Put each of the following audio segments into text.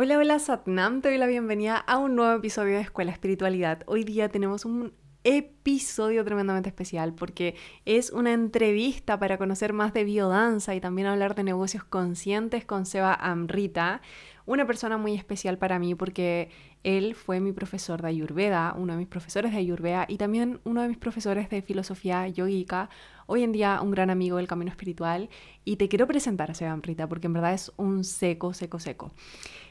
Hola, hola Satnam, te doy la bienvenida a un nuevo episodio de Escuela Espiritualidad. Hoy día tenemos un episodio tremendamente especial porque es una entrevista para conocer más de biodanza y también hablar de negocios conscientes con Seba Amrita, una persona muy especial para mí porque él fue mi profesor de Ayurveda, uno de mis profesores de Ayurveda y también uno de mis profesores de filosofía yogica, hoy en día un gran amigo del camino espiritual y te quiero presentar a Seba Amrita porque en verdad es un seco, seco, seco.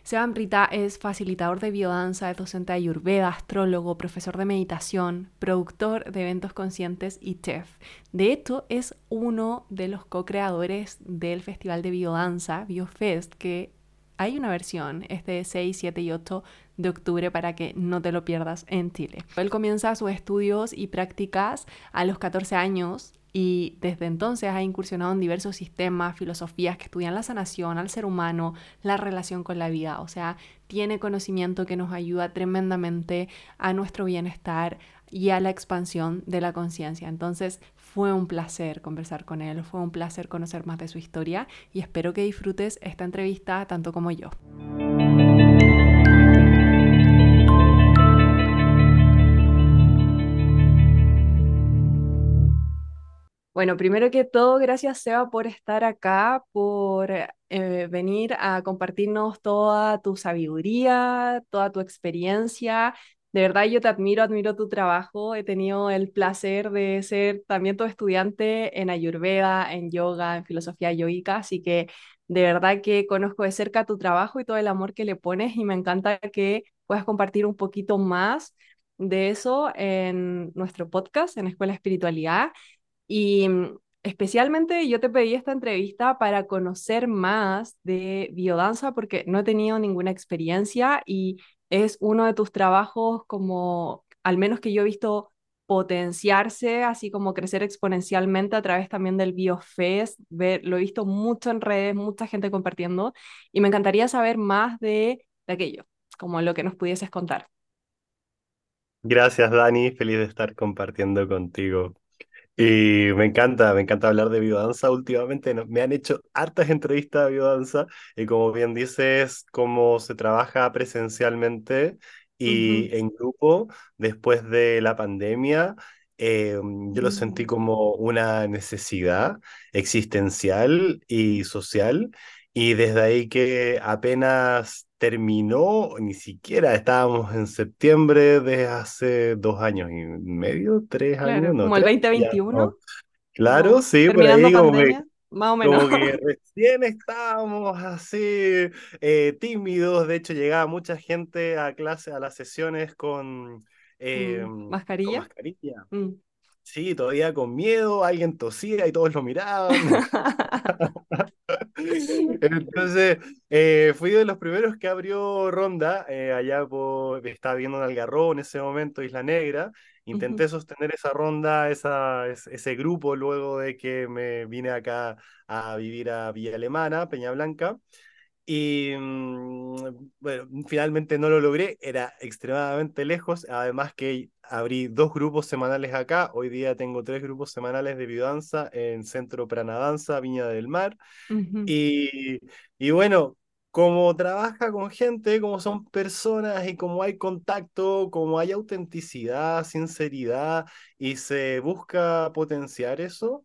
Seba Amrita es facilitador de biodanza, es docente de Ayurveda, astrólogo, profesor de meditación, productor de eventos conscientes y chef. De hecho, es uno de los co-creadores del Festival de Biodanza, BioFest, que hay una versión, este 6, 7 y 8 de octubre para que no te lo pierdas en Chile. Él comienza sus estudios y prácticas a los 14 años y desde entonces ha incursionado en diversos sistemas, filosofías que estudian la sanación, al ser humano, la relación con la vida. O sea, tiene conocimiento que nos ayuda tremendamente a nuestro bienestar y a la expansión de la conciencia. Entonces fue un placer conversar con él, fue un placer conocer más de su historia y espero que disfrutes esta entrevista tanto como yo. Bueno, primero que todo, gracias Seba por estar acá, por eh, venir a compartirnos toda tu sabiduría, toda tu experiencia. De verdad yo te admiro, admiro tu trabajo. He tenido el placer de ser también tu estudiante en Ayurveda, en yoga, en filosofía yogica, así que de verdad que conozco de cerca tu trabajo y todo el amor que le pones y me encanta que puedas compartir un poquito más de eso en nuestro podcast, en Escuela Espiritualidad. Y mm, especialmente yo te pedí esta entrevista para conocer más de biodanza porque no he tenido ninguna experiencia y es uno de tus trabajos como, al menos que yo he visto potenciarse, así como crecer exponencialmente a través también del BioFest. Ver, lo he visto mucho en redes, mucha gente compartiendo y me encantaría saber más de, de aquello, como lo que nos pudieses contar. Gracias, Dani. Feliz de estar compartiendo contigo. Y me encanta, me encanta hablar de biodanza. Últimamente me han hecho hartas entrevistas de biodanza y como bien dices, cómo se trabaja presencialmente y en grupo después de la pandemia. Eh, yo lo sentí Mm, como una necesidad existencial y social y desde ahí que apenas terminó, ni siquiera estábamos en septiembre de hace dos años y medio, tres años, no, como el tres, dos mil ya, veintiuno no. Claro, como sí, por ahí como que, más o menos. como que recién estábamos así eh, tímidos, de hecho llegaba mucha gente a clase, a las sesiones con, eh, Mm, mascarilla. Mm. Sí, todavía con miedo, alguien tosía y todos lo miraban. Entonces, eh, fui de los primeros que abrió ronda, eh, allá por, estaba viendo en Algarrobo en ese momento, Isla Negra. Intenté sostener esa ronda, esa, ese grupo, luego de que me vine acá a vivir a Villa Alemana, Peña Blanca. Y mm, bueno, finalmente no lo logré, era extremadamente lejos, además que abrí dos grupos semanales acá, hoy día tengo tres grupos semanales de biodanza en Centro Pranadanza, Viña del Mar, ujú, y, y bueno, como trabaja con gente, como son personas y como hay contacto, como hay autenticidad, sinceridad y se busca potenciar eso,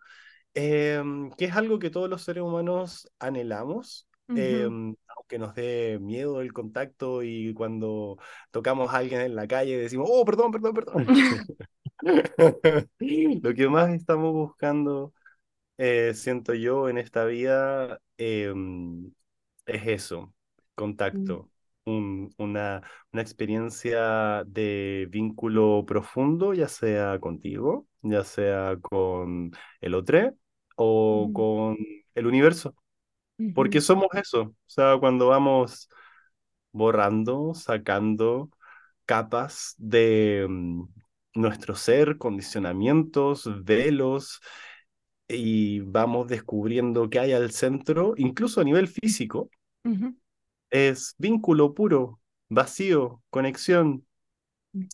em, que es algo que todos los seres humanos anhelamos. Em, aunque nos dé miedo el contacto y cuando tocamos a alguien en la calle decimos, oh, perdón, perdón, perdón. Lo que más estamos buscando eh, siento yo en esta vida em, es eso, Mm, contacto, un- una, una experiencia de vínculo profundo, ya sea contigo, ya sea con el otro o mm, con el universo, porque somos eso, o sea, cuando vamos borrando, sacando capas de... mm, nuestro ser, condicionamientos, velos, y vamos descubriendo que hay al centro, incluso a nivel físico, es vínculo puro, vacío, conexión.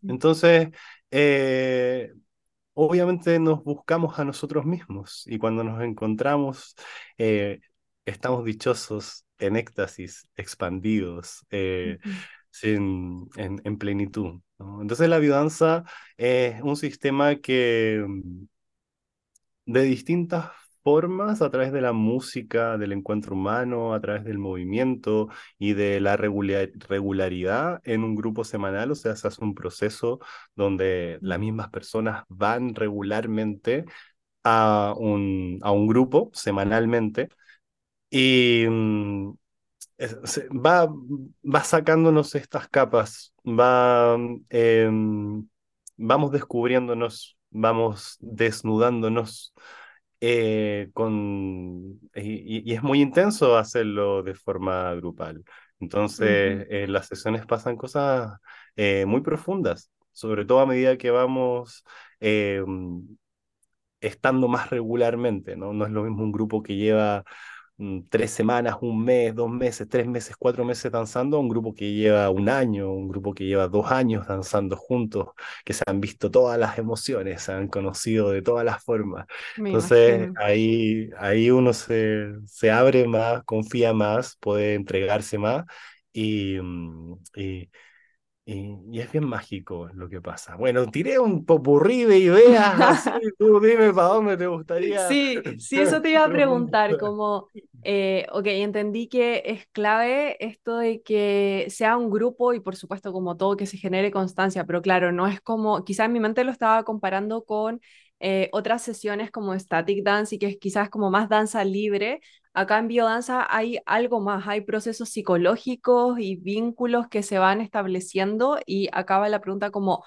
Entonces, eh, obviamente nos buscamos a nosotros mismos y cuando nos encontramos, eh, estamos dichosos en éxtasis, expandidos, eh, sin, en, en, plenitud. Entonces la biodanza es un sistema que mm, de distintas formas, a través de la música, del encuentro humano, a través del movimiento y de la regularidad en un grupo semanal, o sea, se hace un proceso donde las mismas personas van regularmente a un, a un grupo semanalmente y mm, va, va sacándonos estas capas, va, em, vamos descubriéndonos, vamos desnudándonos. Eh, con, y, es muy intenso hacerlo de forma grupal. Entonces, en las sesiones pasan cosas eh, muy profundas, sobre todo a medida que vamos em, estando más regularmente, ¿no? No es lo mismo un grupo que lleva mm, tres semanas, un mes, dos meses, tres meses, cuatro meses danzando, un grupo que lleva un año, un grupo que lleva dos años danzando juntos, que se han visto todas las emociones, se han conocido de todas las formas. Entonces ahí, ahí uno se, se abre más, confía más, puede entregarse más y, mm, y y, es bien mágico lo que pasa. Bueno, tiré un popurrí de ideas, así, tú dime para dónde te gustaría. Sí, sí, eso te iba a preguntar, como, eh, ok, entendí que es clave esto de que sea un grupo y por supuesto como todo que se genere constancia, pero claro, no es como, quizás en mi mente lo estaba comparando con eh, otras sesiones como static dance y que es quizás como más danza libre, acá en biodanza hay algo más, hay procesos psicológicos y vínculos que se van estableciendo y acaba la pregunta como,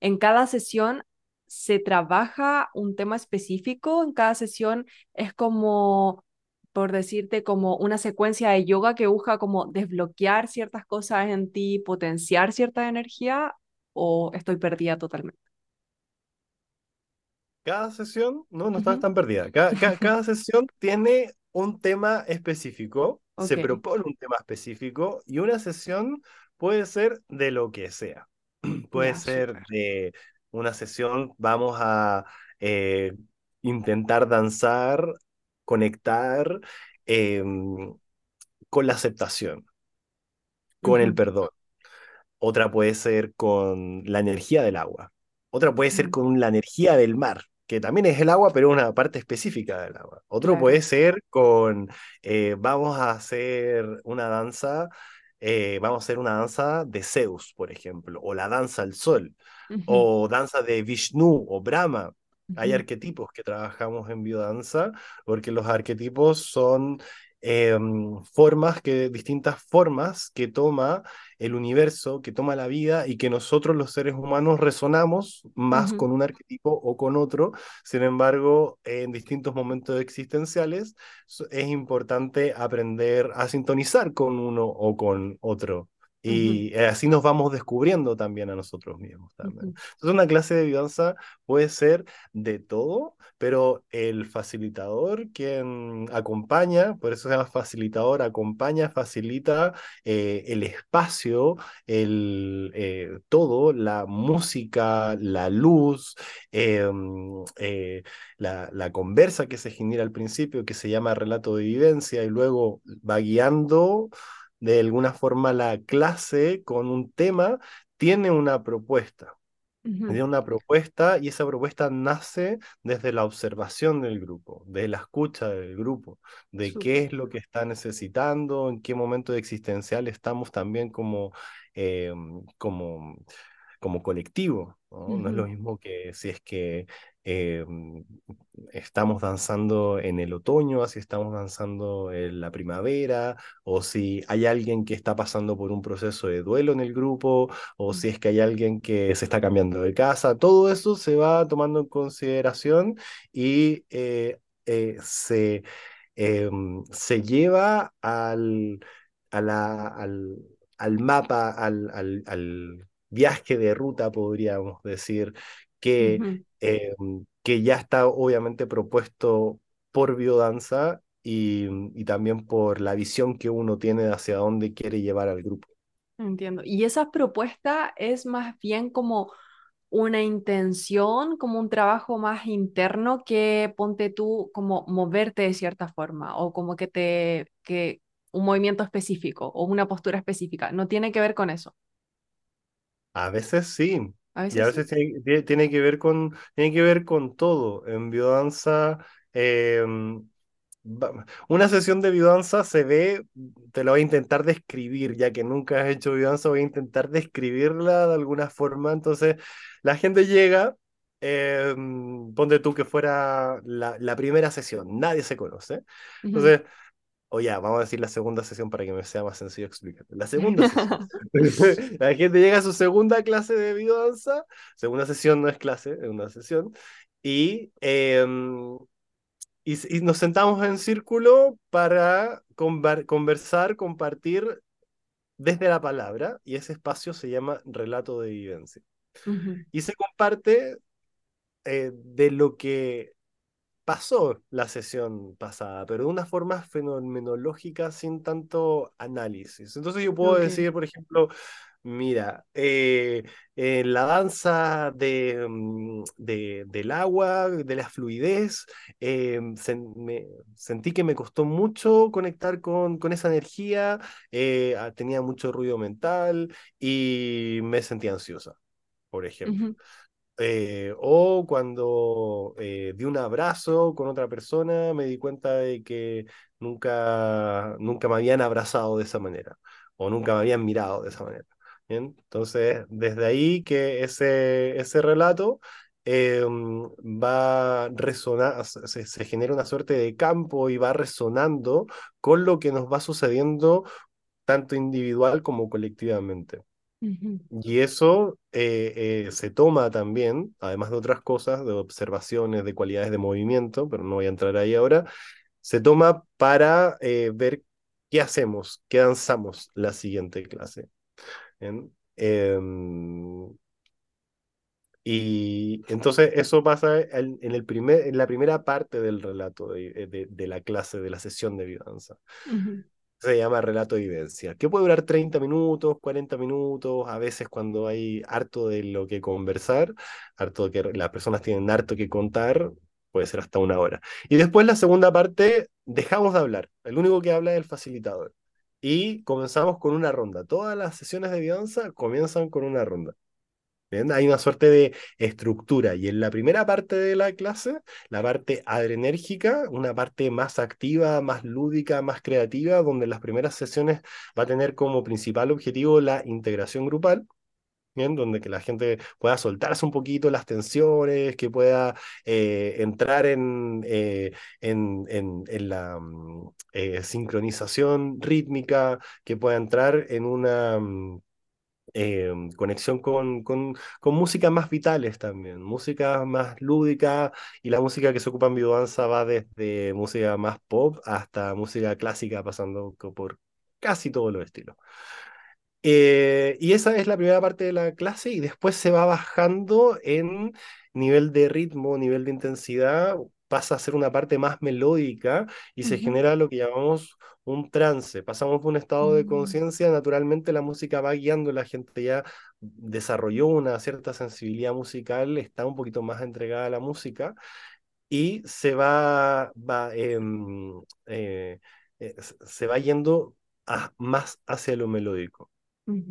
¿en cada sesión se trabaja un tema específico? ¿En cada sesión es como, por decirte, como una secuencia de yoga que busca como desbloquear ciertas cosas en ti, potenciar cierta energía o estoy perdida totalmente? Cada sesión, no, no estás tan perdida. Cada, sesión tiene un tema específico, se propone un tema específico y una sesión puede ser de lo que sea. Puede ser de una sesión, vamos a eh, intentar danzar, conectar em, con la aceptación, con el perdón. Otra puede ser con la energía del agua. Otra puede ser con la energía del mar que también es el agua, pero una parte específica del agua. Otro puede ser con, eh, vamos a hacer una danza, eh, vamos a hacer una danza de Zeus, por ejemplo, o la danza al sol, o danza de Vishnu o Brahma. Hay arquetipos que trabajamos en biodanza, porque los arquetipos son Em, formas que, distintas formas que toma el universo, que toma la vida y que nosotros los seres humanos resonamos más con un arquetipo o con otro. Sin embargo, en distintos momentos existenciales es importante aprender a sintonizar con uno o con otro. Y eh, así nos vamos descubriendo también a nosotros mismos. También. Entonces, una clase de biodanza puede ser de todo, pero el facilitador quien acompaña, por eso se llama facilitador, acompaña, facilita eh, el espacio, el, eh, todo, la música, la luz, em, la, la conversa que se genera al principio, que se llama relato de vivencia, y luego va guiando de alguna forma la clase con un tema tiene una propuesta. Tiene una propuesta y esa propuesta nace desde la observación del grupo, de la escucha del grupo, de qué es lo que está necesitando, en qué momento existencial estamos también como, em, como, como colectivo. ¿No? es lo mismo que si es que em, estamos danzando en el otoño, si estamos danzando en la primavera, o si hay alguien que está pasando por un proceso de duelo en el grupo, o si es que hay alguien que se está cambiando de casa, todo eso se va tomando en consideración y eh, eh, se, em, se lleva al, al, al mapa, al, al viaje de ruta, podríamos decir, que, em, que ya está obviamente propuesto por biodanza y, y también por la visión que uno tiene hacia dónde quiere llevar al grupo. Entiendo. Y esa propuesta es más bien como una intención, como un trabajo más interno que ponte tú como moverte de cierta forma o como que te, que un movimiento específico o una postura específica, no tiene que ver con eso. A veces sí. A Y a veces sí. veces tiene, tiene- tiene que ver con, tiene que ver con todo. En biodanza, em, va- una sesión de biodanza se ve, te lo voy a intentar describir, ya que nunca has hecho biodanza, voy a intentar describirla de alguna forma. Entonces, la gente llega, em, ponte tú que fuera la, la primera sesión, nadie se conoce. Entonces, o ya, vamos a decir la segunda sesión para que me sea más sencillo explicar. La segunda sesión. La gente llega a su segunda clase de biodanza. Segunda sesión no es clase, es una sesión. Y, em, y, nos sentamos en círculo para conver- conversar, compartir desde la palabra. Y ese espacio se llama relato de vivencia. Y se comparte eh, de lo que pasó la sesión pasada, pero de una forma fenomenológica sin tanto análisis. Entonces yo puedo decir, por ejemplo, mira, eh, en la danza de, mm, de- del agua, de la fluidez, eh, sen- me- sentí que me costó mucho conectar con, con esa energía, eh, ah, tenía mucho ruido mental y me sentí ansiosa, por ejemplo. Eh, o cuando eh, di un abrazo con otra persona, me di cuenta de que nunca, nunca me habían abrazado de esa manera, o nunca me habían mirado de esa manera. Entonces, desde ahí que ese, ese relato eh, va a resonar, se, se genera una suerte de campo y va resonando con lo que nos va sucediendo tanto individual como colectivamente. Y eso eh, eh, se toma también, además de otras cosas, de observaciones, de cualidades de movimiento, pero no voy a entrar ahí ahora, se toma para eh, ver qué hacemos, qué danzamos la siguiente clase. Em, y entonces eso pasa en, en el primer, en la primera parte del relato de, de, de la clase, de la sesión de biodanza Ujú. Se llama relato de vivencia, que puede durar 30 minutos, 40 minutos, a veces cuando hay harto de lo que conversar, harto que las personas tienen harto que contar, puede ser hasta una hora. Y después la segunda parte, dejamos de hablar, el único que habla es el facilitador. Y comenzamos con una ronda. Todas las sesiones de biodanza comienzan con una ronda. Hay una suerte de estructura y en la primera parte de la clase, la parte adrenérgica, una parte más activa, más lúdica, más creativa, donde en las primeras sesiones va a tener como principal objetivo la integración grupal. ¿Bien? Donde que la gente pueda soltarse un poquito las tensiones, que pueda eh, entrar en, eh, en, en, en la mm, eh, sincronización rítmica, que pueda entrar en una, mm, eh, conexión con, con, con más vitales también, música más lúdica y la música que se ocupa en biodanza va desde música más pop hasta música clásica pasando por casi todos los estilos. Eh, y esa es la primera parte de la clase y después se va bajando en nivel de ritmo, nivel de intensidad, pasa a ser una parte más melódica y se genera lo que llamamos un trance. Pasamos de un estado de Mm. conciencia, naturalmente la música va guiando, la gente ya desarrolló una cierta sensibilidad musical, está un poquito más entregada a la música y se va, va em, eh, eh, se va yendo a- más hacia lo melódico.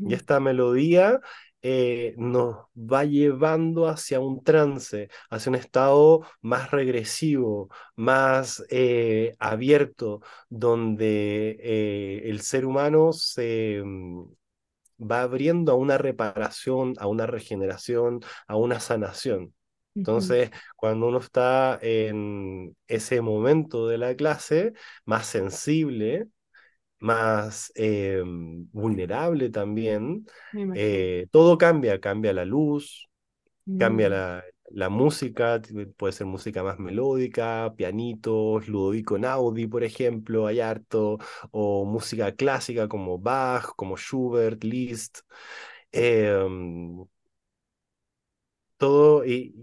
Y esta melodía eh, nos va llevando hacia un trance, hacia un estado más regresivo, más eh, abierto, donde eh, el ser humano se mm, va abriendo a una reparación, a una regeneración, a una sanación. Entonces, cuando uno está en ese momento de la clase, más sensible, más eh, vulnerable también, eh, todo cambia, cambia la luz, cambia Mm. la, la música, puede ser música más melódica, pianitos, Ludovico Naudi, por ejemplo, hay harto, o música clásica como Bach, como Schubert, Liszt, em, todo y,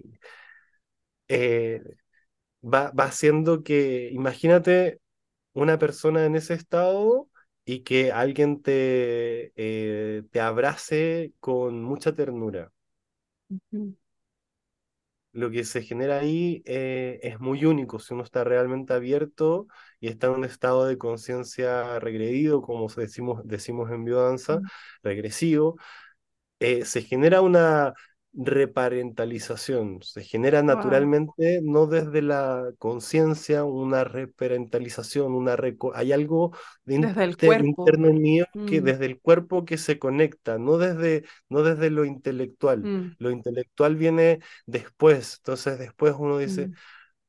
eh, va, va haciendo que, imagínate una persona en ese estado y que alguien te, eh, te abrace con mucha ternura. Lo que se genera ahí eh, es muy único. Si uno está realmente abierto y está en un estado de conciencia regredido, como decimos, decimos en biodanza, regresivo, eh, se genera una reparentalización, se genera naturalmente, no desde la conciencia, una reparentalización, una hay algo desde el interno mío que mm. desde el cuerpo que se conecta, no desde, no desde lo intelectual. Mm. Lo intelectual viene después, entonces después uno dice, mm.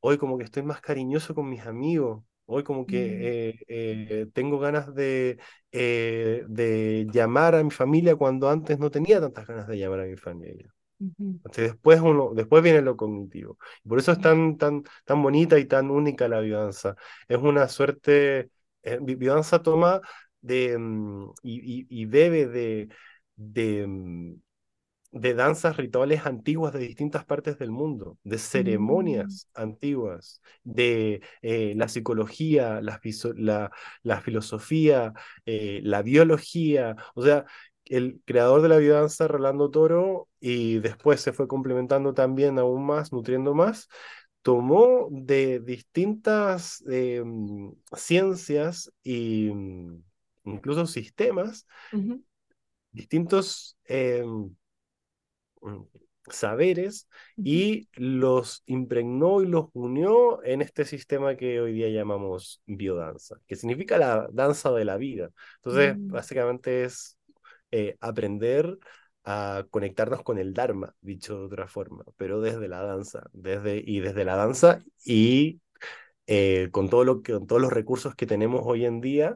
hoy como que estoy más cariñoso con mis amigos, Hoy como que eh, eh, tengo ganas de, eh, de llamar a mi familia cuando antes no tenía tantas ganas de llamar a mi familia después, uno, después viene lo cognitivo. por eso es tan, tan, tan bonita y tan única la vivanza. Es una suerte, eh, vivanza toma de, mm, y, bebe de, de, mm, de, danzas rituales antiguas de distintas partes del mundo, de ceremonias mm. antiguas, de eh, la psicología, la, la, la filosofía, eh, la biología. O sea, el creador de la biodanza, Rolando Toro, y después se fue complementando también aún más, nutriendo más, tomó de distintas em, ciencias e incluso sistemas, distintos mm, saberes y los impregnó y los unió en este sistema que hoy día llamamos biodanza, que significa la danza de la vida. Entonces, mm. básicamente es eh, aprender a conectarnos con el Dharma, dicho de otra forma, pero desde la danza, desde, y desde la danza y eh, con, todo lo que, con todos los recursos que tenemos hoy en día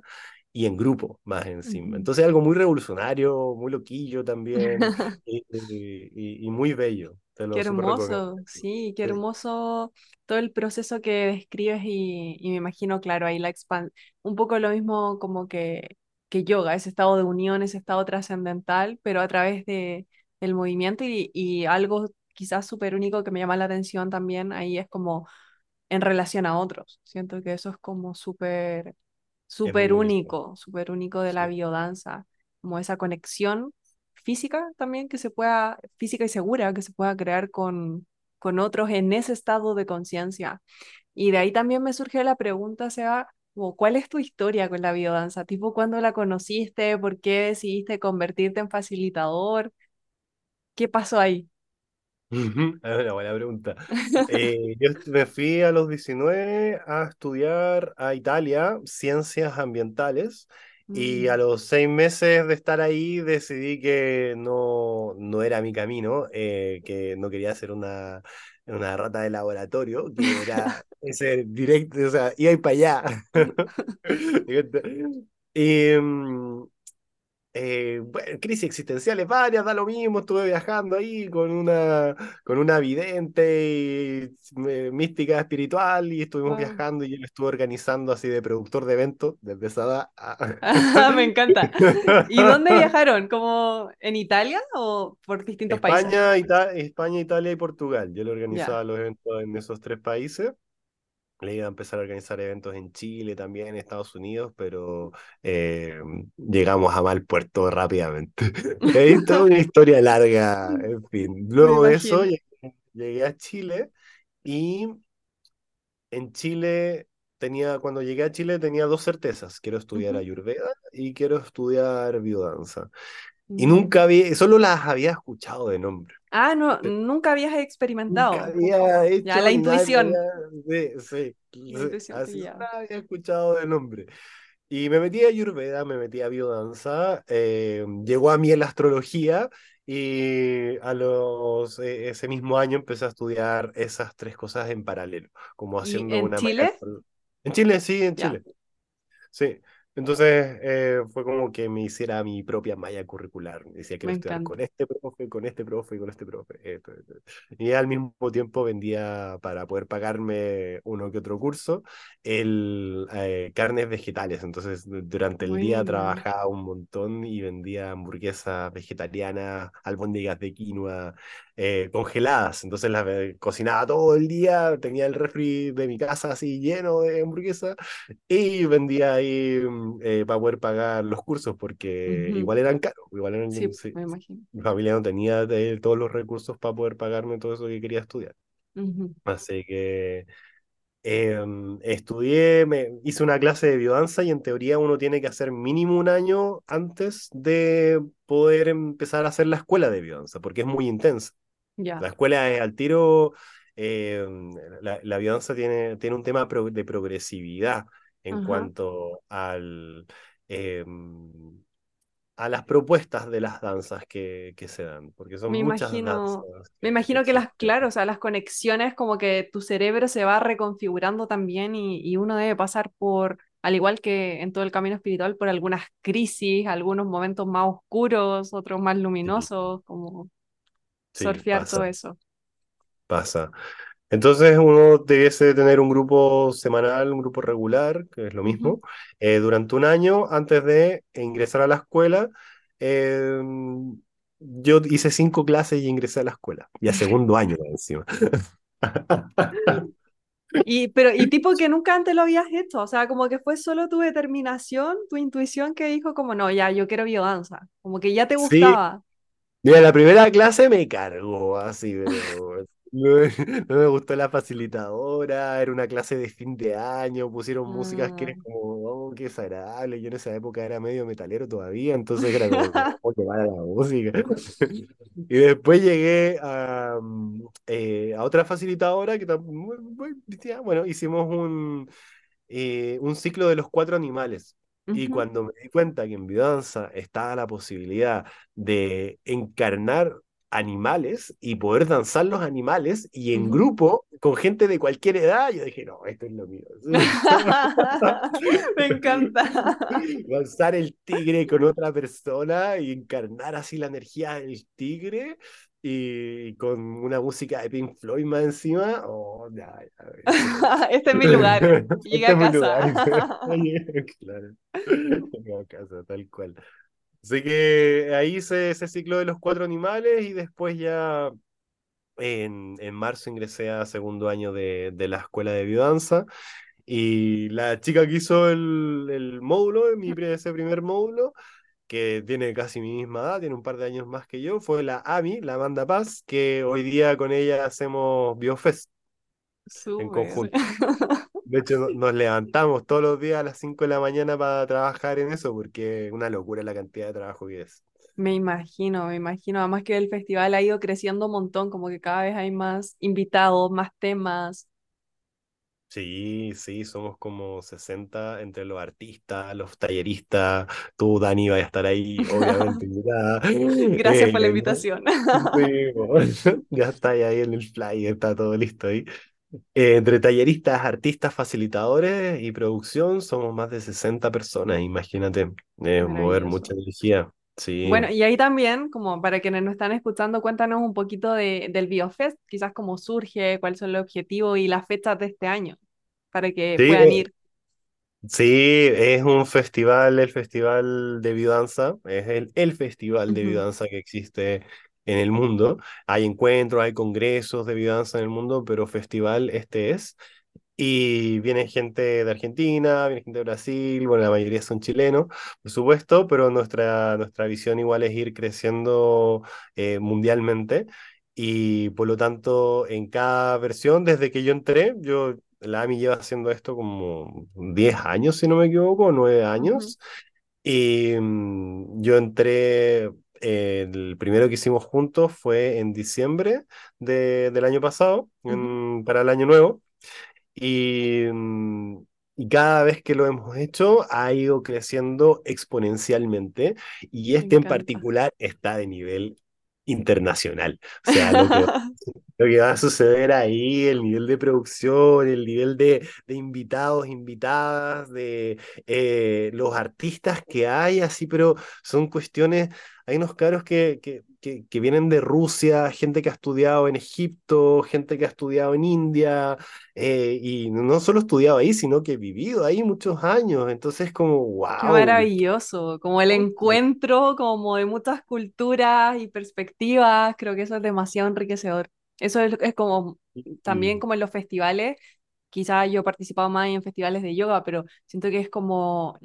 y en grupo más encima. Entonces algo muy revolucionario, muy loquillo también y, muy bello. qué hermoso, sí, qué hermoso todo el proceso que describes y, y me imagino, claro, ahí la expand un poco lo mismo como que que yoga, ese estado de unión, ese estado trascendental, pero a través de, del movimiento y, algo quizás súper único que me llama la atención también ahí es como en relación a otros. Siento que eso es como súper, súper único, súper único de la biodanza, como esa conexión física también que se pueda, física y segura que se pueda crear con, con otros en ese estado de conciencia. Y de ahí también me surge la pregunta, sea, ¿cuál es tu historia con la biodanza? Tipo, ¿cuándo la conociste? ¿Por qué decidiste convertirte en facilitador? ¿Qué pasó ahí? Es una buena pregunta. Eh, yo me fui a los 19 a estudiar a Italia ciencias ambientales y a mm. los seis meses de estar ahí decidí que no, no era mi camino, eh, que no quería ser una una rata de laboratorio, que era ese directo, o sea, iba a para allá. y, mm, eh, bueno, crisis existenciales varias, da lo mismo, estuve viajando ahí con una, con una vidente y, mística espiritual y estuvimos viajando y él estuvo organizando así de productor de eventos desde esa ah, Me encanta. ¿Y dónde viajaron? ¿Como en Italia o por distintos España, países? España, Italia y Portugal. Yo le organizaba los eventos en esos tres países le iba a empezar a organizar eventos en Chile también, en Estados Unidos, pero eh, llegamos a mal puerto rápidamente. He visto una historia larga, en fin. Luego de eso llegué, a Chile y en Chile tenía, cuando llegué a Chile tenía dos certezas, quiero estudiar Ayurveda y quiero estudiar biodanza. Y nunca había, solo las había escuchado de nombre. Ah, no, nunca habías experimentado. Nunca había hecho ya, la intuición. sí, sí, así no había escuchado de nombre. Y me metí a Ayurveda, me metí a biodanza, eh, llegó a mí la astrología y a los, e, ese mismo año empecé a estudiar esas tres cosas en paralelo, como haciendo en una... Chile? En Chile, sí, en Chile. Sí, entonces eh, fue como que me hiciera mi propia malla curricular. Decía que estudiar con este profe, con este profe y con este profe. Y al mismo tiempo vendía para poder pagarme uno que otro curso el eh, carnes vegetales. Entonces durante el día trabajaba un montón y vendía hamburguesas vegetarianas, albóndigas de quinoa, eh, congeladas. Entonces las cocinaba todo el día, tenía el refri de mi casa así lleno de hamburguesas y vendía ahí eh, para poder pagar los cursos porque igual eran caros. Igual eran, sí, me imagino. Mi familia no tenía todos los recursos para poder pagarme todo eso que quería estudiar. Ujú. Así que em, estudié, me, hice una clase de biodanza y en teoría uno tiene que hacer mínimo un año antes de poder empezar a hacer la escuela de biodanza, porque es muy intensa. Ya. La escuela es al tiro, eh, la, la biodanza tiene, tiene un tema pro- de progresividad en Ajá. cuanto al, eh, a las propuestas de las danzas que, que se dan, porque son Me muchas danzas imagino, me que, que imagino que las, claro, o sea, las conexiones como que tu cerebro se va reconfigurando también y, y uno debe pasar por, al igual que en todo el camino espiritual, por algunas crisis, algunos momentos más oscuros, otros más luminosos, como sí, surfear todo eso. pasa. Entonces uno debiese tener un grupo semanal, un grupo regular, que es lo mismo, eh, durante un año antes de ingresar a la escuela. eh, yo hice cinco clases y ingresé a la escuela, y a segundo año encima. Y, pero, y tipo que nunca antes lo habías hecho, o sea, como que fue solo tu determinación, tu intuición que dijo como, no, ya, yo quiero biodanza, como que ya te Sí, gustaba. Mira, la primera clase me cargó así, pero no, no me gustó la facilitadora, era una clase de fin de año, pusieron músicas que eres Mm. como, oh, qué desagradable, yo en esa época era medio metalero todavía, entonces era como, oh, qué mala la música. Y después llegué a, mm, eh, a otra facilitadora que bueno, hicimos un, eh, un ciclo de los cuatro animales. Y cuando me di cuenta que en biodanza estaba la posibilidad de encarnar animales y poder danzar los animales y en grupo con gente de cualquier edad, yo dije, no, esto es lo mío. Me encanta. Danzar el tigre con otra persona y encarnar así la energía del tigre y con una música de Pink Floyd más encima, oh, ya, ya, este es mi lugar. Llegué Este a mi lugar. casa. Claro. Llegué a casa, tal cual. Así que ahí hice ese ciclo de los cuatro animales y después ya en, en marzo ingresé a segundo año de, de la escuela de biodanza. Y la chica que hizo el, el módulo, mi, ese primer módulo, que tiene casi mi misma edad, tiene un par de años más que yo, fue la Ami, la Amanda Paz, que hoy día con ella hacemos BioFest en conjunto. De hecho, no- nos levantamos todos los días a las 5 de la mañana para trabajar en eso, porque es una locura la cantidad de trabajo que es. Me imagino, me imagino. Además que el festival ha ido creciendo un montón, como que cada vez hay más invitados, más temas. Sí, sí, somos como 60 entre los artistas, los talleristas, tú, Dani, vas a estar ahí, obviamente, invitada. Gracias Eh, por la invitación. sí, bueno, ya está ahí en el flyer, está todo listo ahí. Eh, entre talleristas, artistas, facilitadores y producción, somos más de 60 personas, imagínate, eh, mover mucha energía. Sí. Bueno, y ahí también, como para quienes nos están escuchando, cuéntanos un poquito de, del BioFest, quizás cómo surge, cuáles son los objetivos y las fechas de este año, para que Sí, puedan ir. Sí, es un festival, el Festival de Biodanza, es el, el festival de biodanza que existe en el mundo. Hay encuentros, hay congresos de biodanza en el mundo, pero festival este es. Y viene gente de Argentina, viene gente de Brasil, bueno, la mayoría son chilenos, por supuesto, pero nuestra, nuestra visión igual es ir creciendo eh, mundialmente. Y por lo tanto, en cada versión, desde que yo entré, yo, la AMI lleva haciendo esto como 10 años, si no me equivoco, 9 ujú, años. Y mm, yo entré, el primero que hicimos juntos fue en diciembre de- del año pasado, ujú. en- para el año nuevo. Y, mm, y cada vez que lo hemos hecho ha ido creciendo exponencialmente y Me este en particular está de nivel internacional. O sea, lo que, lo que va a suceder ahí, el nivel de producción, el nivel de, de invitados, invitadas, de eh, los artistas que hay, así, pero son cuestiones, hay unos caros que, que, que, que vienen de Rusia, gente que ha estudiado en Egipto, gente que ha estudiado en India, eh, y no solo estudiado ahí, sino que he vivido ahí muchos años. Entonces, como, Qué wow. maravilloso, como el encuentro como de muchas culturas y perspectivas, creo que eso es demasiado enriquecedor. Eso es, es como también como en los festivales, quizás yo he participado más en festivales de yoga, pero siento que es como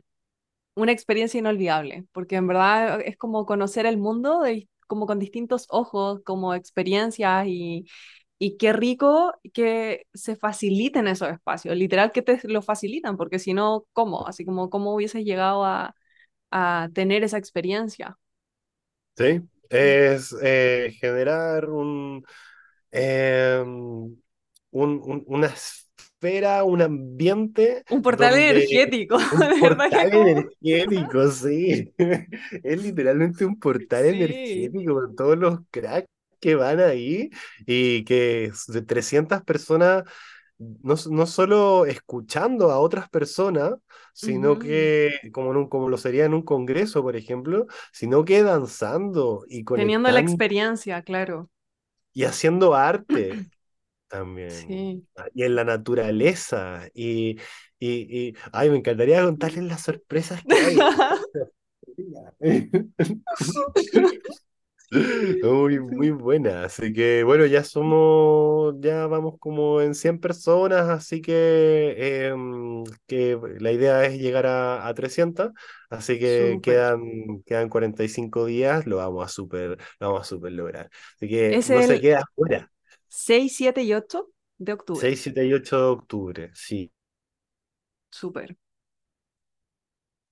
una experiencia inolvidable, porque en verdad es como conocer el mundo de, como con distintos ojos, como experiencias y, y qué rico que se faciliten esos espacios, literal que te lo facilitan, porque si no, ¿cómo? Así como, ¿cómo hubieses llegado a, a tener esa experiencia? Sí, es eh, generar un, em, un, un- una esfera, un ambiente Un portal donde energético, un portal energético, sí, es literalmente un portal Sí. energético con todos los cracks que van ahí y que de 300 personas, no, no solo escuchando a otras personas, sino que, como, en un- como lo sería en un congreso, por ejemplo, sino que danzando y Teniendo la experiencia, claro. y haciendo arte también. Sí. ah, Y en la naturaleza. Y, y, y- ay, me encantaría contarles las sorpresas que hay. Muy, muy buena. Así que bueno, ya somos, ya vamos como en 100 personas, así que, em, que la idea es llegar a, a 300, así que quedan, quedan 45 días, lo vamos a super, lo vamos a super lograr. Así que Es no se queda fuera. 6 7 y 8 de octubre. 6 7 y 8 de octubre, sí. Súper.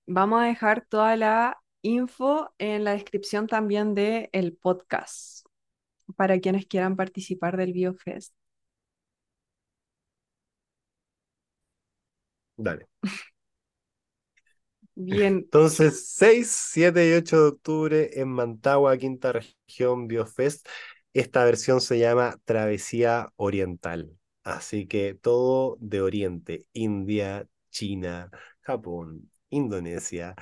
Vamos a dejar toda la info en la descripción también de el podcast para quienes quieran participar del BioFest. Dale. Bien, Entonces, 6 7 y 8 de octubre en Mantagua, Quinta Región Biofest. Esta versión se llama Travesía Oriental. Así que todo de Oriente, India, China, Japón, Indonesia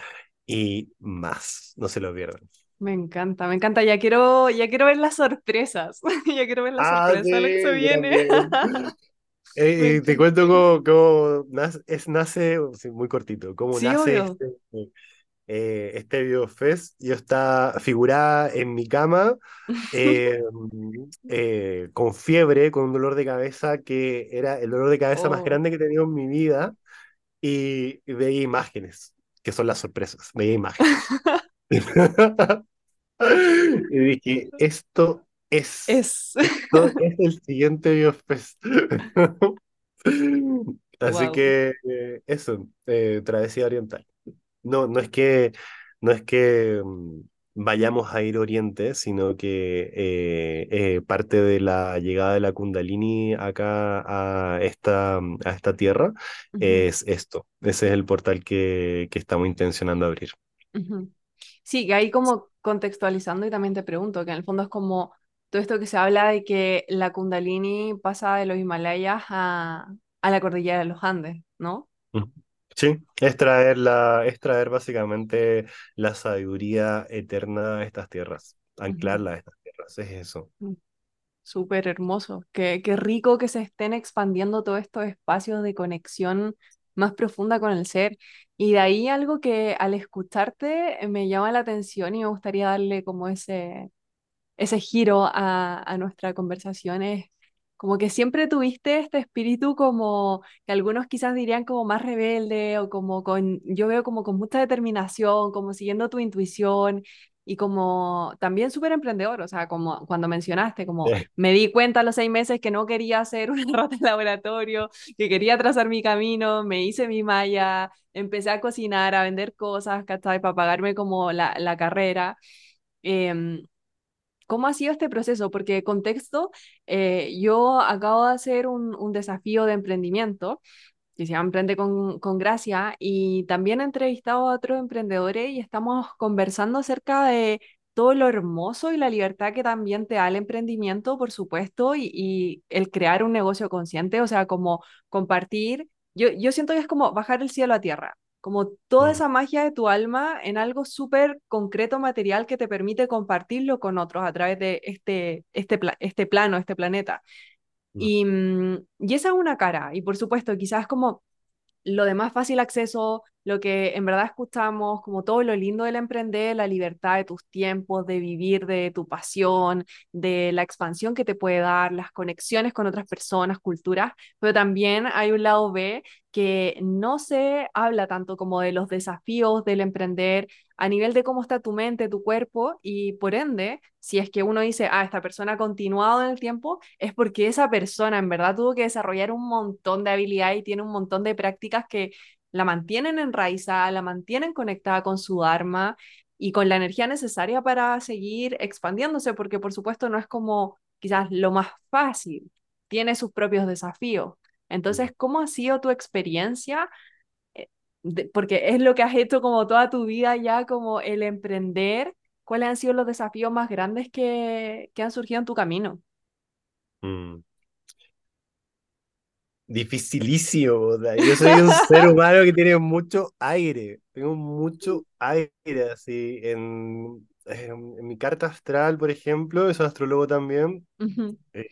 y más. No se lo pierdan. me encanta, me encanta. Ya quiero, ya quiero ver las sorpresas. Ya quiero ver la Ah, sí, sorpresa de lo que se viene. Eh, eh, te cuento cómo, cómo nace, es, nace, muy cortito, cómo Sí, nace obvio. este, eh, este BioFest. Yo estaba figurada en mi cama eh, eh, con fiebre, con un dolor de cabeza que era el dolor de cabeza más Oh. grande que he tenido en mi vida y, y veía imágenes, que son las sorpresas, veía imágenes. Y dije, esto es, Es. esto es el siguiente BioFest. Así Wow. que eh, eso, eh, Travesía Oriental. No, no es que, no es que mm, vayamos a ir Oriente, sino que eh, eh, parte de la llegada de la Kundalini acá a esta, a esta tierra es esto. Ese es el portal que, que estamos intencionando abrir. Sí, que ahí como contextualizando y también te pregunto, que en el fondo es como todo esto que se habla de que la Kundalini pasa de los Himalayas a, a la cordillera de los Andes, ¿no? Sí, es traer la, es traer básicamente la sabiduría eterna a estas tierras, anclarla a estas tierras, es eso. Mm, Súper hermoso. Qué, qué rico que se estén expandiendo todos estos espacios de conexión más profunda con el ser. Y de ahí algo que al escucharte eh, me llama la atención y me gustaría darle como ese ese giro a, a nuestra conversación es como que siempre tuviste este espíritu como que algunos quizás dirían como más rebelde o como con, yo veo como con mucha determinación, como siguiendo tu intuición y como también súper emprendedor, o sea, como cuando mencionaste, como Eh, me di cuenta a los seis meses que no quería ser una rata de laboratorio, que quería trazar mi camino, me hice mi malla, empecé a cocinar, a vender cosas, ¿cachai? Para pagarme como la, la carrera. Em, ¿Cómo ha sido este proceso? Porque contexto, eh, yo acabo de hacer un, un desafío de emprendimiento que se llama Emprende con, con Gracia y también he entrevistado a otros emprendedores y estamos conversando acerca de todo lo hermoso y la libertad que también te da el emprendimiento, por supuesto, y, y el crear un negocio consciente, o sea, como compartir. Yo, yo siento que es como bajar el cielo a tierra como toda esa magia de tu alma en algo súper concreto, material que te permite compartirlo con otros a través de este, este, este plano, este planeta. Y, mm, y esa es una cara, y por supuesto, quizás como lo de más fácil acceso, lo que en verdad escuchamos, como todo lo lindo del emprender, la libertad de tus tiempos, de vivir de tu pasión, de la expansión que te puede dar, las conexiones con otras personas, culturas, pero también hay un lado B que no se habla tanto como de los desafíos del emprender a nivel de cómo está tu mente, tu cuerpo y por ende, si es que uno dice, ah, esta persona ha continuado en el tiempo, es porque esa persona en verdad tuvo que desarrollar un montón de habilidades y tiene un montón de prácticas que la mantienen enraizada, la mantienen conectada con su Dharma y con la energía necesaria para seguir expandiéndose, porque por supuesto no es como quizás lo más fácil, tiene sus propios desafíos. Entonces, ¿cómo ha sido tu experiencia? Eh, porque es lo que has hecho como toda tu vida ya, como el emprender. ¿Cuáles han sido los desafíos más grandes que, que han surgido en tu camino? Mm dificilísimo. Yo soy un ser humano que tiene mucho aire, tengo mucho aire así. En, en, mi carta astral, por ejemplo, es astrólogo también. Eh,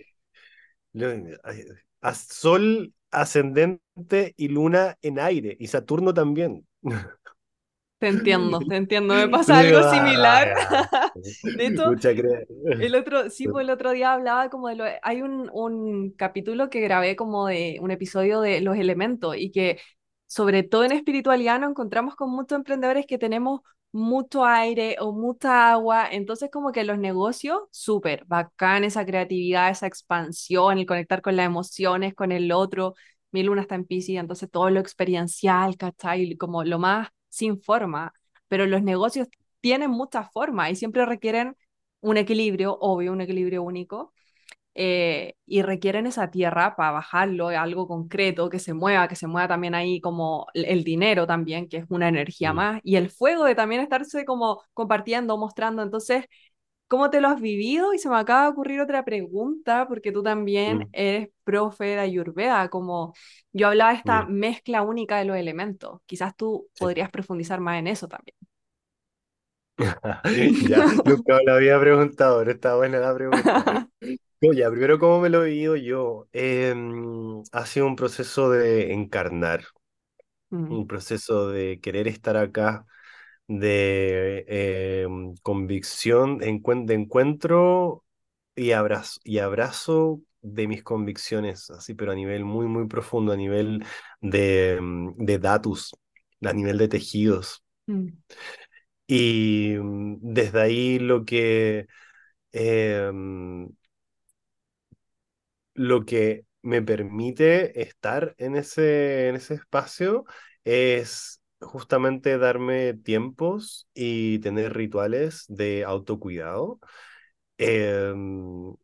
sol ascendente y luna en aire, y Saturno también. Te entiendo, te entiendo. Me pasa algo similar. De hecho, el otro, sí, pues el otro día hablaba como de lo. Hay un, un capítulo que grabé como de un episodio de los elementos y que, sobre todo en espiritualidad, nos encontramos con muchos emprendedores que tenemos mucho aire o mucha agua. Entonces, como que los negocios, súper bacán esa creatividad, esa expansión, el conectar con las emociones, con el otro. Mi luna está en Pisces, entonces todo lo experiencial, ¿cachai? Como lo más sin forma, pero los negocios tienen muchas formas y siempre requieren un equilibrio, obvio, un equilibrio único, eh, y requieren esa tierra para bajarlo algo concreto, que se mueva, que se mueva también ahí como el dinero también, que es una energía mm. más, y el fuego de también estarse como compartiendo, mostrando. Entonces, ¿Cómo te lo has vivido? Y se me acaba de ocurrir otra pregunta, porque tú también Mm. eres profe de Ayurveda, como yo hablaba de esta Mm. mezcla única de los elementos. Quizás tú Sí. podrías profundizar más en eso también. Ya, nunca me lo había preguntado, pero está buena la pregunta. No, ya, primero, ¿cómo me lo he vivido yo? Em, ha sido un proceso de encarnar, Mm, un proceso de querer estar acá, de em, convicción, de encuen- de encuentro y abrazo, y abrazo de mis convicciones, así, pero a nivel muy, muy profundo, a nivel de, em, de datus, a nivel de tejidos. mm, Y mm, desde ahí lo que, em, lo que me permite estar en ese, en ese espacio es justamente darme tiempos y tener rituales de autocuidado. Em,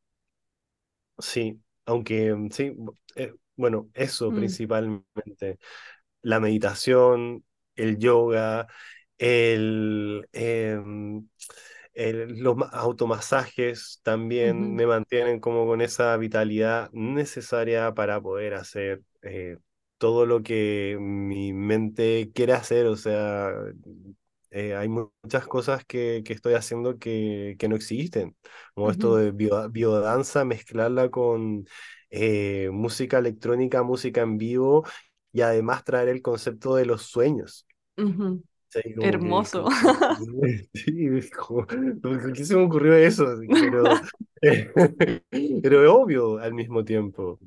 sí, aunque mm, sí, eh, bueno, eso mm, principalmente. La meditación, el yoga, el, em, el- los ma- automasajes también me mantienen como con esa vitalidad necesaria para poder hacer eh, todo lo que mi mente quiere hacer. O sea, eh, hay mu- muchas cosas que, que estoy haciendo que, que no existen, como esto ujú, de bio- biodanza, mezclarla con eh, música electrónica, música en vivo y además traer el concepto de los sueños. Sí, que, Hermoso. sí, como, ¿por qué se me ocurrió eso? Pero, pero es obvio al mismo tiempo.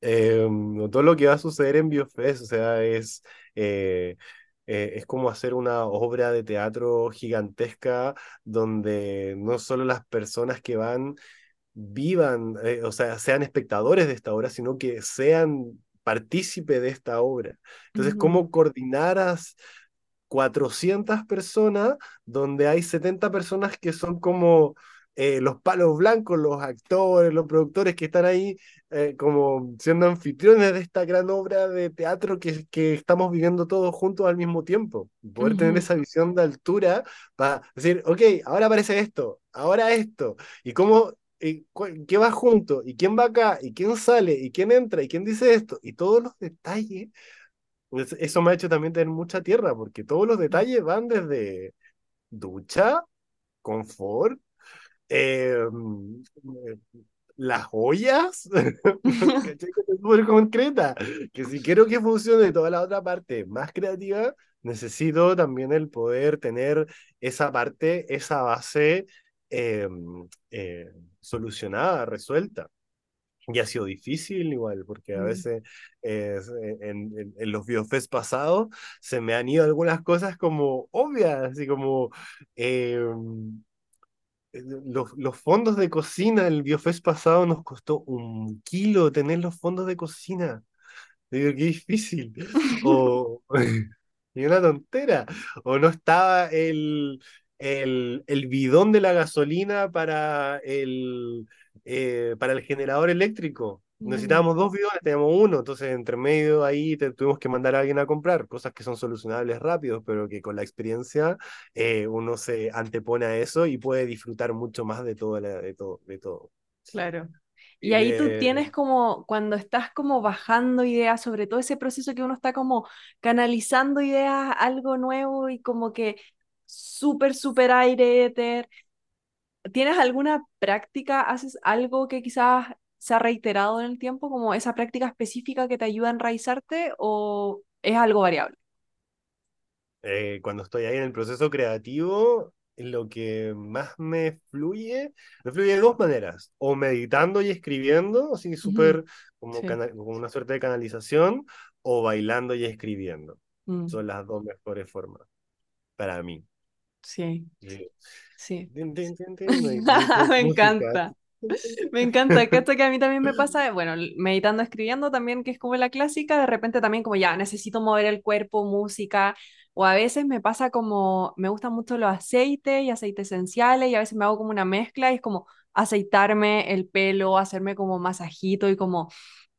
Eh, todo lo que va a suceder en Biofest, o sea, es, eh, eh, es como hacer una obra de teatro gigantesca donde no solo las personas que van vivan, o sea, sean espectadores de esta obra, sino que sean partícipe de esta obra. Entonces, Ujú, ¿cómo coordinaras 400 personas donde hay 70 personas que son como eh, los palos blancos, los actores, los productores que están ahí eh, como siendo anfitriones de esta gran obra de teatro que, que estamos viviendo todos juntos al mismo tiempo. Poder tener esa visión de altura para decir, ok, ahora aparece esto, ahora esto, y cómo y qué va junto, y quién va acá, y quién sale, y quién entra, y quién dice esto, y todos los detalles. Es- Eso me ha hecho también tener mucha tierra, porque todos los detalles van desde ducha, confort, eh, las joyas, súper concreta, que si quiero que funcione toda la otra parte más creativa, necesito también el poder tener esa parte, esa base em, eh, solucionada, resuelta. Y ha sido difícil igual, porque a Mm, veces eh, en, en, en, los biofest pasados se me han ido algunas cosas como obvias, así como eh, los, los, fondos de cocina, el biofest pasado nos costó un kilo tener los fondos de cocina. Digo, qué difícil. O, y una tontera. O no estaba el, el, el bidón de la gasolina para el, eh, para el generador eléctrico. Mm, Necesitábamos dos bidones, teníamos uno, entonces entre medio ahí te, tuvimos que mandar a alguien a comprar, cosas que son solucionables rápidos, pero que con la experiencia eh, uno se antepone a eso y puede disfrutar mucho más de todo, la, de todo, de todo. claro. Y ahí tú de, tienes como, cuando estás como bajando ideas, sobre todo ese proceso que uno está como canalizando ideas, algo nuevo y como que súper, súper aire, éter. ¿Tienes alguna práctica? ¿Haces algo que quizás se ha reiterado en el tiempo, como esa práctica específica que te ayuda a enraizarte o es algo variable? eh, cuando estoy ahí en el proceso creativo, lo que más me fluye, me fluye de dos maneras, o meditando y escribiendo, así súper como, Sí. como una suerte de canalización, o bailando y escribiendo. Mm, Son las dos mejores formas para mí. sí, Sí. sí. Me encanta. Me encanta, que esto que a mí también me pasa, bueno, meditando, escribiendo también, que es como la clásica, de repente también como ya necesito mover el cuerpo, música, o a veces me pasa como, me gustan mucho los aceites y aceites esenciales, y a veces me hago como una mezcla y es como aceitarme el pelo, hacerme como masajito y como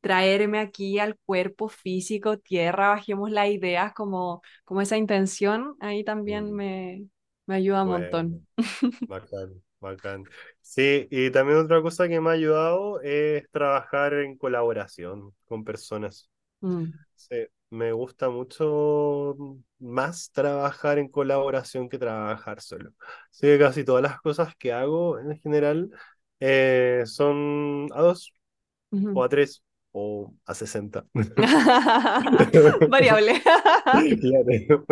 traerme aquí al cuerpo físico, tierra, bajemos las ideas, como, como esa intención, ahí también Mm, me, me ayuda un Bueno. montón. Bacán, bacán. Sí, y también otra cosa que me ha ayudado es trabajar en colaboración con personas. Mm, Sí, me gusta mucho más trabajar en colaboración que trabajar solo. Sí, que casi todas las cosas que hago en general eh, son a dos o a tres o a sesenta. Variable. Claro.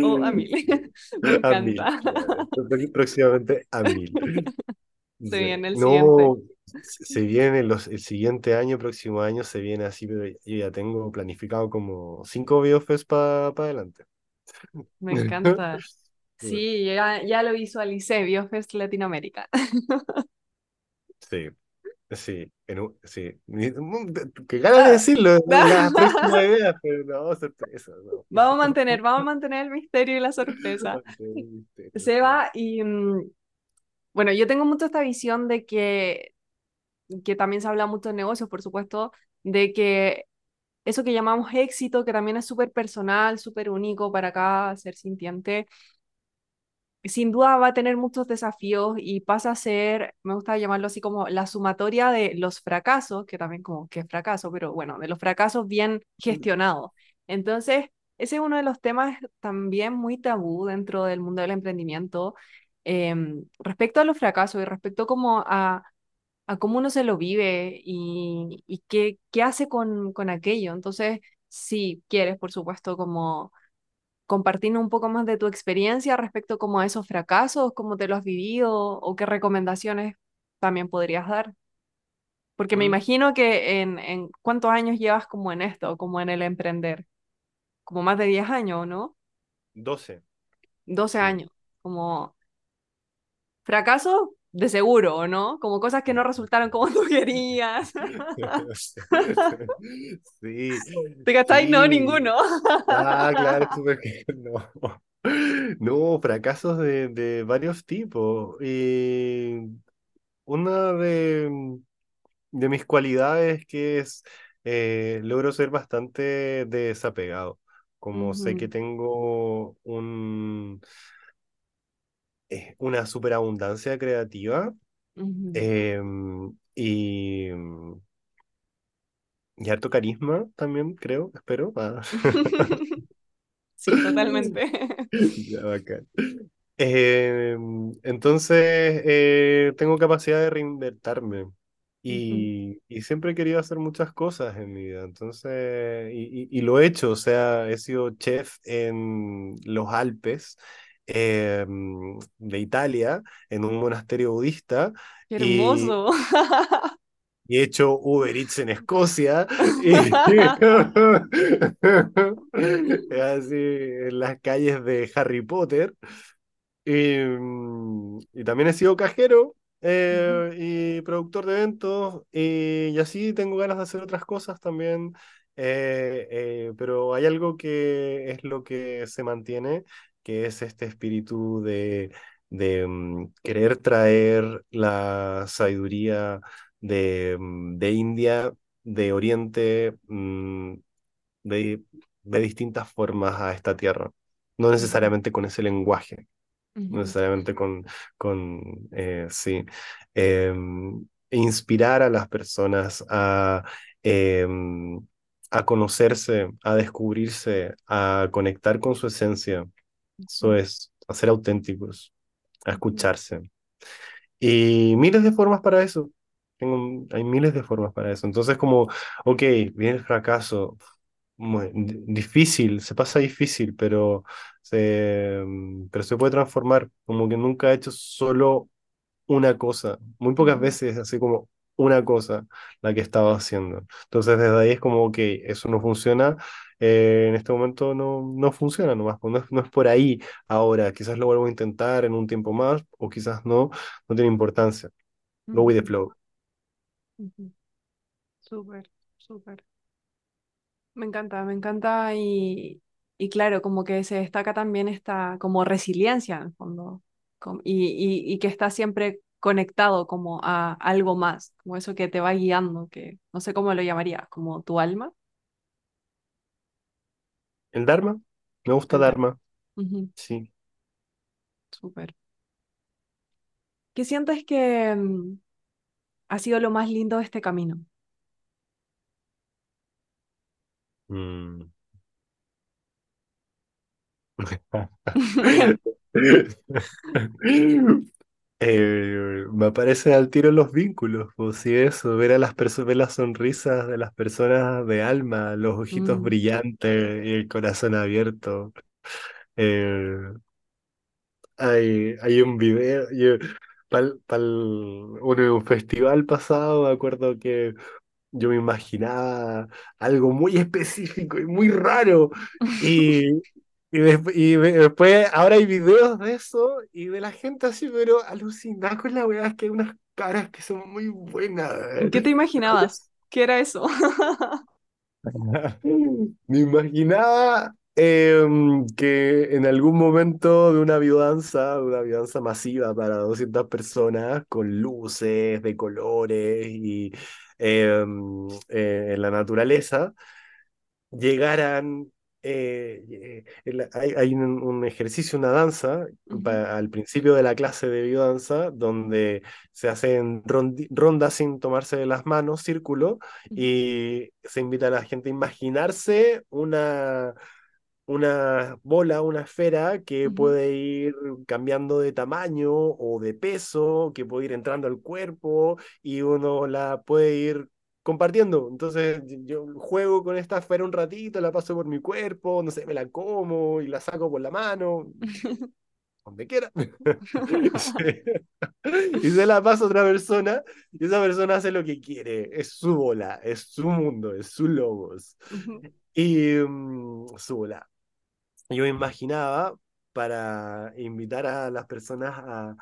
O a mil. Me A mil, encanta. claro. Próximamente a mil. Se viene el siguiente. No, se se viene los, el siguiente año, próximo año, se viene así, pero yo ya tengo planificado como cinco biofes para adelante. Me encanta. Sí, ya, ya lo visualicé, BioFest Latinoamérica. Sí, sí, en un- sí. Mm, Qué ganas de Ah, decirlo, pero no, sorpresa, no. Vamos a mantener, vamos a mantener el misterio y la sorpresa. Seba, y mm, bueno, yo tengo mucho esta visión de que, que también se habla mucho de negocios, por supuesto, de que eso que llamamos éxito, que también es súper personal, súper único para cada ser sintiente, sin duda va a tener muchos desafíos y pasa a ser, me gusta llamarlo así como la sumatoria de los fracasos, que también como que es fracaso, pero bueno, de los fracasos bien gestionados. Entonces, ese es uno de los temas también muy tabú dentro del mundo del emprendimiento. em, respecto a los fracasos y respecto como a, a cómo uno se lo vive y, y qué, qué hace con, con aquello. Entonces, si quieres, por supuesto, como compartirnos un poco más de tu experiencia respecto como a esos fracasos, cómo te lo has vivido o qué recomendaciones también podrías dar. Porque me imagino que en, en cuántos años llevas como en esto, como en el emprender, como más de 10 años, ¿no? 12, doce sí. años, como fracasos de seguro, ¿o no? Como cosas que no resultaron como tú querías. Sí, ¿Te gastáis? No, sí. ninguno. Ah, claro, súper que no. No, fracasos de, de varios tipos. Y una de, de mis cualidades que es, eh, logro ser bastante desapegado. Como sé que tengo un, eh, una superabundancia creativa ujú. em, y, y harto carisma también, creo, espero. Ah. Sí, totalmente. Ya, bacán. Eh, entonces, eh, tengo capacidad de reinventarme. Y, y siempre he querido hacer muchas cosas en mi vida, entonces, y, y- y lo he hecho, o sea, he sido chef en los Alpes eh, de Italia, en un monasterio budista, ¡Qué hermoso! y he hecho Uber Eats en Escocia, y así en las calles de Harry Potter. Y, mm, y también he sido cajero eh, y productor de eventos y, y así tengo ganas de hacer otras cosas también. eh, eh, pero hay algo que es lo que se mantiene, que es este espíritu de, de mm, querer traer la sabiduría de, mm, de India, de Oriente, mm, de, de distintas formas a esta tierra, no necesariamente con ese lenguaje no necesariamente con, con eh, sí, em, inspirar a las personas a, em, a conocerse, a descubrirse, a conectar con su esencia. Eso es, a ser auténticos, a escucharse. Y miles de formas para eso. Tengo, hay miles de formas para eso. Entonces, como, ok, viene el fracaso, muy di- difícil, se pasa difícil, pero se, mm, pero se puede transformar. Como que nunca he hecho solo una cosa, muy pocas veces así como una cosa la que estaba haciendo. Entonces desde ahí es como, ok, eso no funciona, eh, en este momento no, no funciona nomás, pues no es, no es por ahí ahora, quizás lo vuelvo a intentar en un tiempo más o quizás no, no tiene importancia. Go with the flow. Súper, súper. Me encanta, me encanta y, y claro, como que se destaca también esta como resiliencia en el fondo y, y, y que está siempre conectado como a algo más, como eso que te va guiando, que no sé cómo lo llamarías, como tu alma, ¿El Dharma? Me gusta el Dharma. Dharma, Ujú, sí. Súper. ¿Qué sientes que mm, ha sido lo más lindo de este camino? Mm. Eh, me aparecen al tiro los vínculos, pues sí, eso, ver a las personas, ver las sonrisas de las personas de alma, los ojitos Mm, brillantes y el corazón abierto. Eh, hay, hay un video, yo, pal, pal- un, un festival pasado, me acuerdo que yo me imaginaba algo muy específico y muy raro. Y, y, desp- y después, ahora hay videos de eso y de la gente así, pero alucinada con la weá, es que hay unas caras que son muy buenas. ¿Qué te imaginabas? ¿Qué era eso? Me imaginaba em, que en algún momento de una biodanza, de una biodanza masiva para 200 personas, con luces de colores y em, eh, en la naturaleza, llegaran, eh, eh, hay, hay un, un ejercicio, una danza, Ujú, pa- al principio de la clase de biodanza, donde se hacen rondas sin tomarse de las manos, círculo, y se invita a la gente a imaginarse una una bola, una esfera que puede ir cambiando de tamaño o de peso, que puede ir entrando al cuerpo y uno la puede ir compartiendo. Entonces yo juego con esta esfera un ratito, la paso por mi cuerpo, no sé, me la como y la saco por la mano, donde quiera. Y se la paso a otra persona y esa persona hace lo que quiere. Es su bola, es su mundo, es su logos. Y mm, su bola yo imaginaba para invitar a las personas a,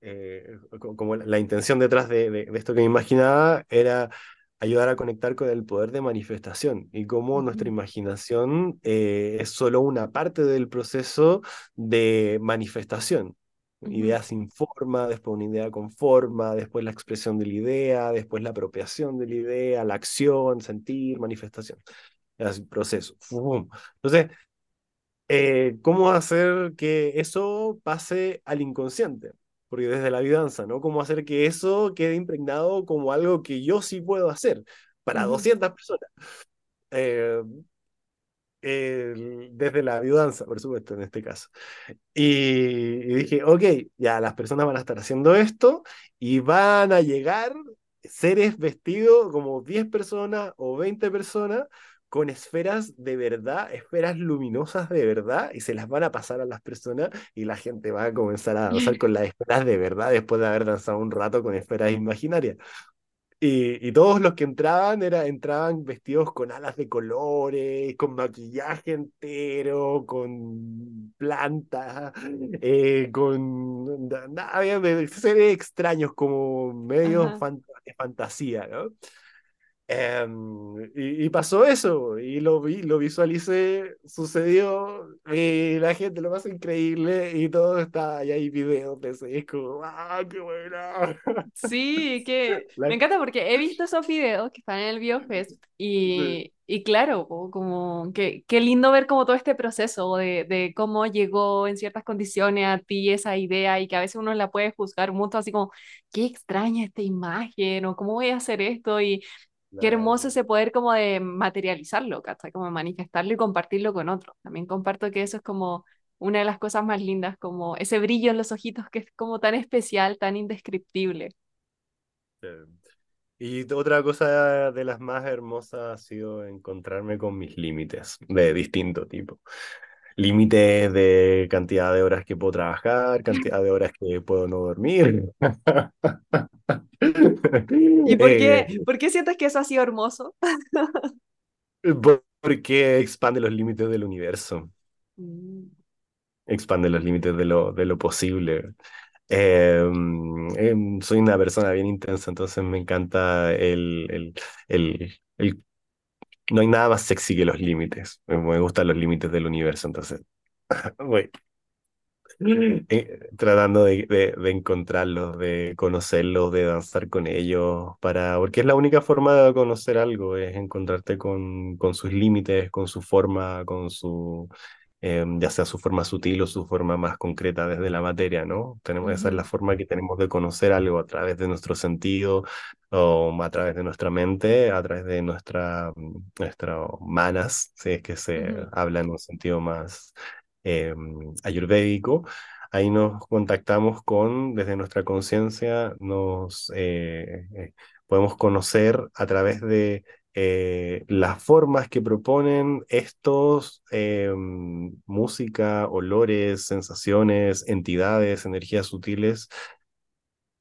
eh, co- como la, intención detrás de, de- de esto que me imaginaba era ayudar a conectar con el poder de manifestación y cómo nuestra imaginación eh, es solo una parte del proceso de manifestación. Idea sin forma, después una idea con forma, después la expresión de la idea, después la apropiación de la idea, la acción, sentir, manifestación. Es el proceso. Entonces, eh, ¿cómo hacer que eso pase al inconsciente? Porque desde la vidanza, ¿no? ¿Cómo hacer que eso quede impregnado como algo que yo sí puedo hacer para ujú, 200 personas? Eh, eh, desde la ayudanza, por supuesto, en este caso. Y, y dije, ok, ya las personas van a estar haciendo esto y van a llegar seres vestidos como 10 personas o 20 personas con esferas de verdad, esferas luminosas de verdad, y se las van a pasar a las personas y la gente va a comenzar a danzar con las esferas de verdad después de haber danzado un rato con esferas imaginarias. Y, y, todos los que entraban era, entraban vestidos con alas de colores, con maquillaje entero, con plantas, eh, con... Había seres extraños como medios fant de fantasía, ¿no? Um, y, y, pasó eso, y lo vi, lo visualicé, sucedió, y la gente lo más increíble, y todo está, y hay videos de ese, es como, ¡ah, qué buena! Sí, que la... me encanta porque he visto esos videos que están en el BioFest, y, sí. y claro, como que qué lindo ver como todo este proceso de, de cómo llegó en ciertas condiciones a ti esa idea, y que a veces uno la puede juzgar mucho, así como, qué extraña esta imagen, o cómo voy a hacer esto, y Qué hermoso ese poder como de materializarlo, ¿cachai? Como manifestarlo y compartirlo con otros. También comparto que eso es como una de las cosas más lindas, como ese brillo en los ojitos que es como tan especial, tan indescriptible. Y otra cosa de las más hermosas ha sido encontrarme con mis límites de distinto tipo. Límites de cantidad de horas que puedo trabajar, cantidad de horas que puedo no dormir. ¿Y por qué, eh, por qué sientes que eso ha sido hermoso? porque expande los límites del universo. Mm. Expande los límites de lo, de lo posible. Eh, eh, soy una persona bien intensa, entonces me encanta el, el, el, el, No hay nada más sexy que los límites. Me, gustan los límites del universo, entonces... voy eh, tratando de, de, de, encontrarlos, de conocerlos, de danzar con ellos, para, porque es la única forma de conocer algo, es encontrarte con, con sus límites, con su forma, con su, eh, ya sea su forma sutil o su forma más concreta desde la materia, ¿no? Tenemos. Esa es la forma que tenemos de conocer algo a través de nuestro sentido o a través de nuestra mente, a través de nuestra, nuestra manas, si es que se uh -huh. habla en un sentido más eh, ayurvédico. Ahí nos contactamos con, desde nuestra conciencia, nos eh, eh, podemos conocer a través de eh, las formas que proponen estos, música, olores, sensaciones, entidades, energías sutiles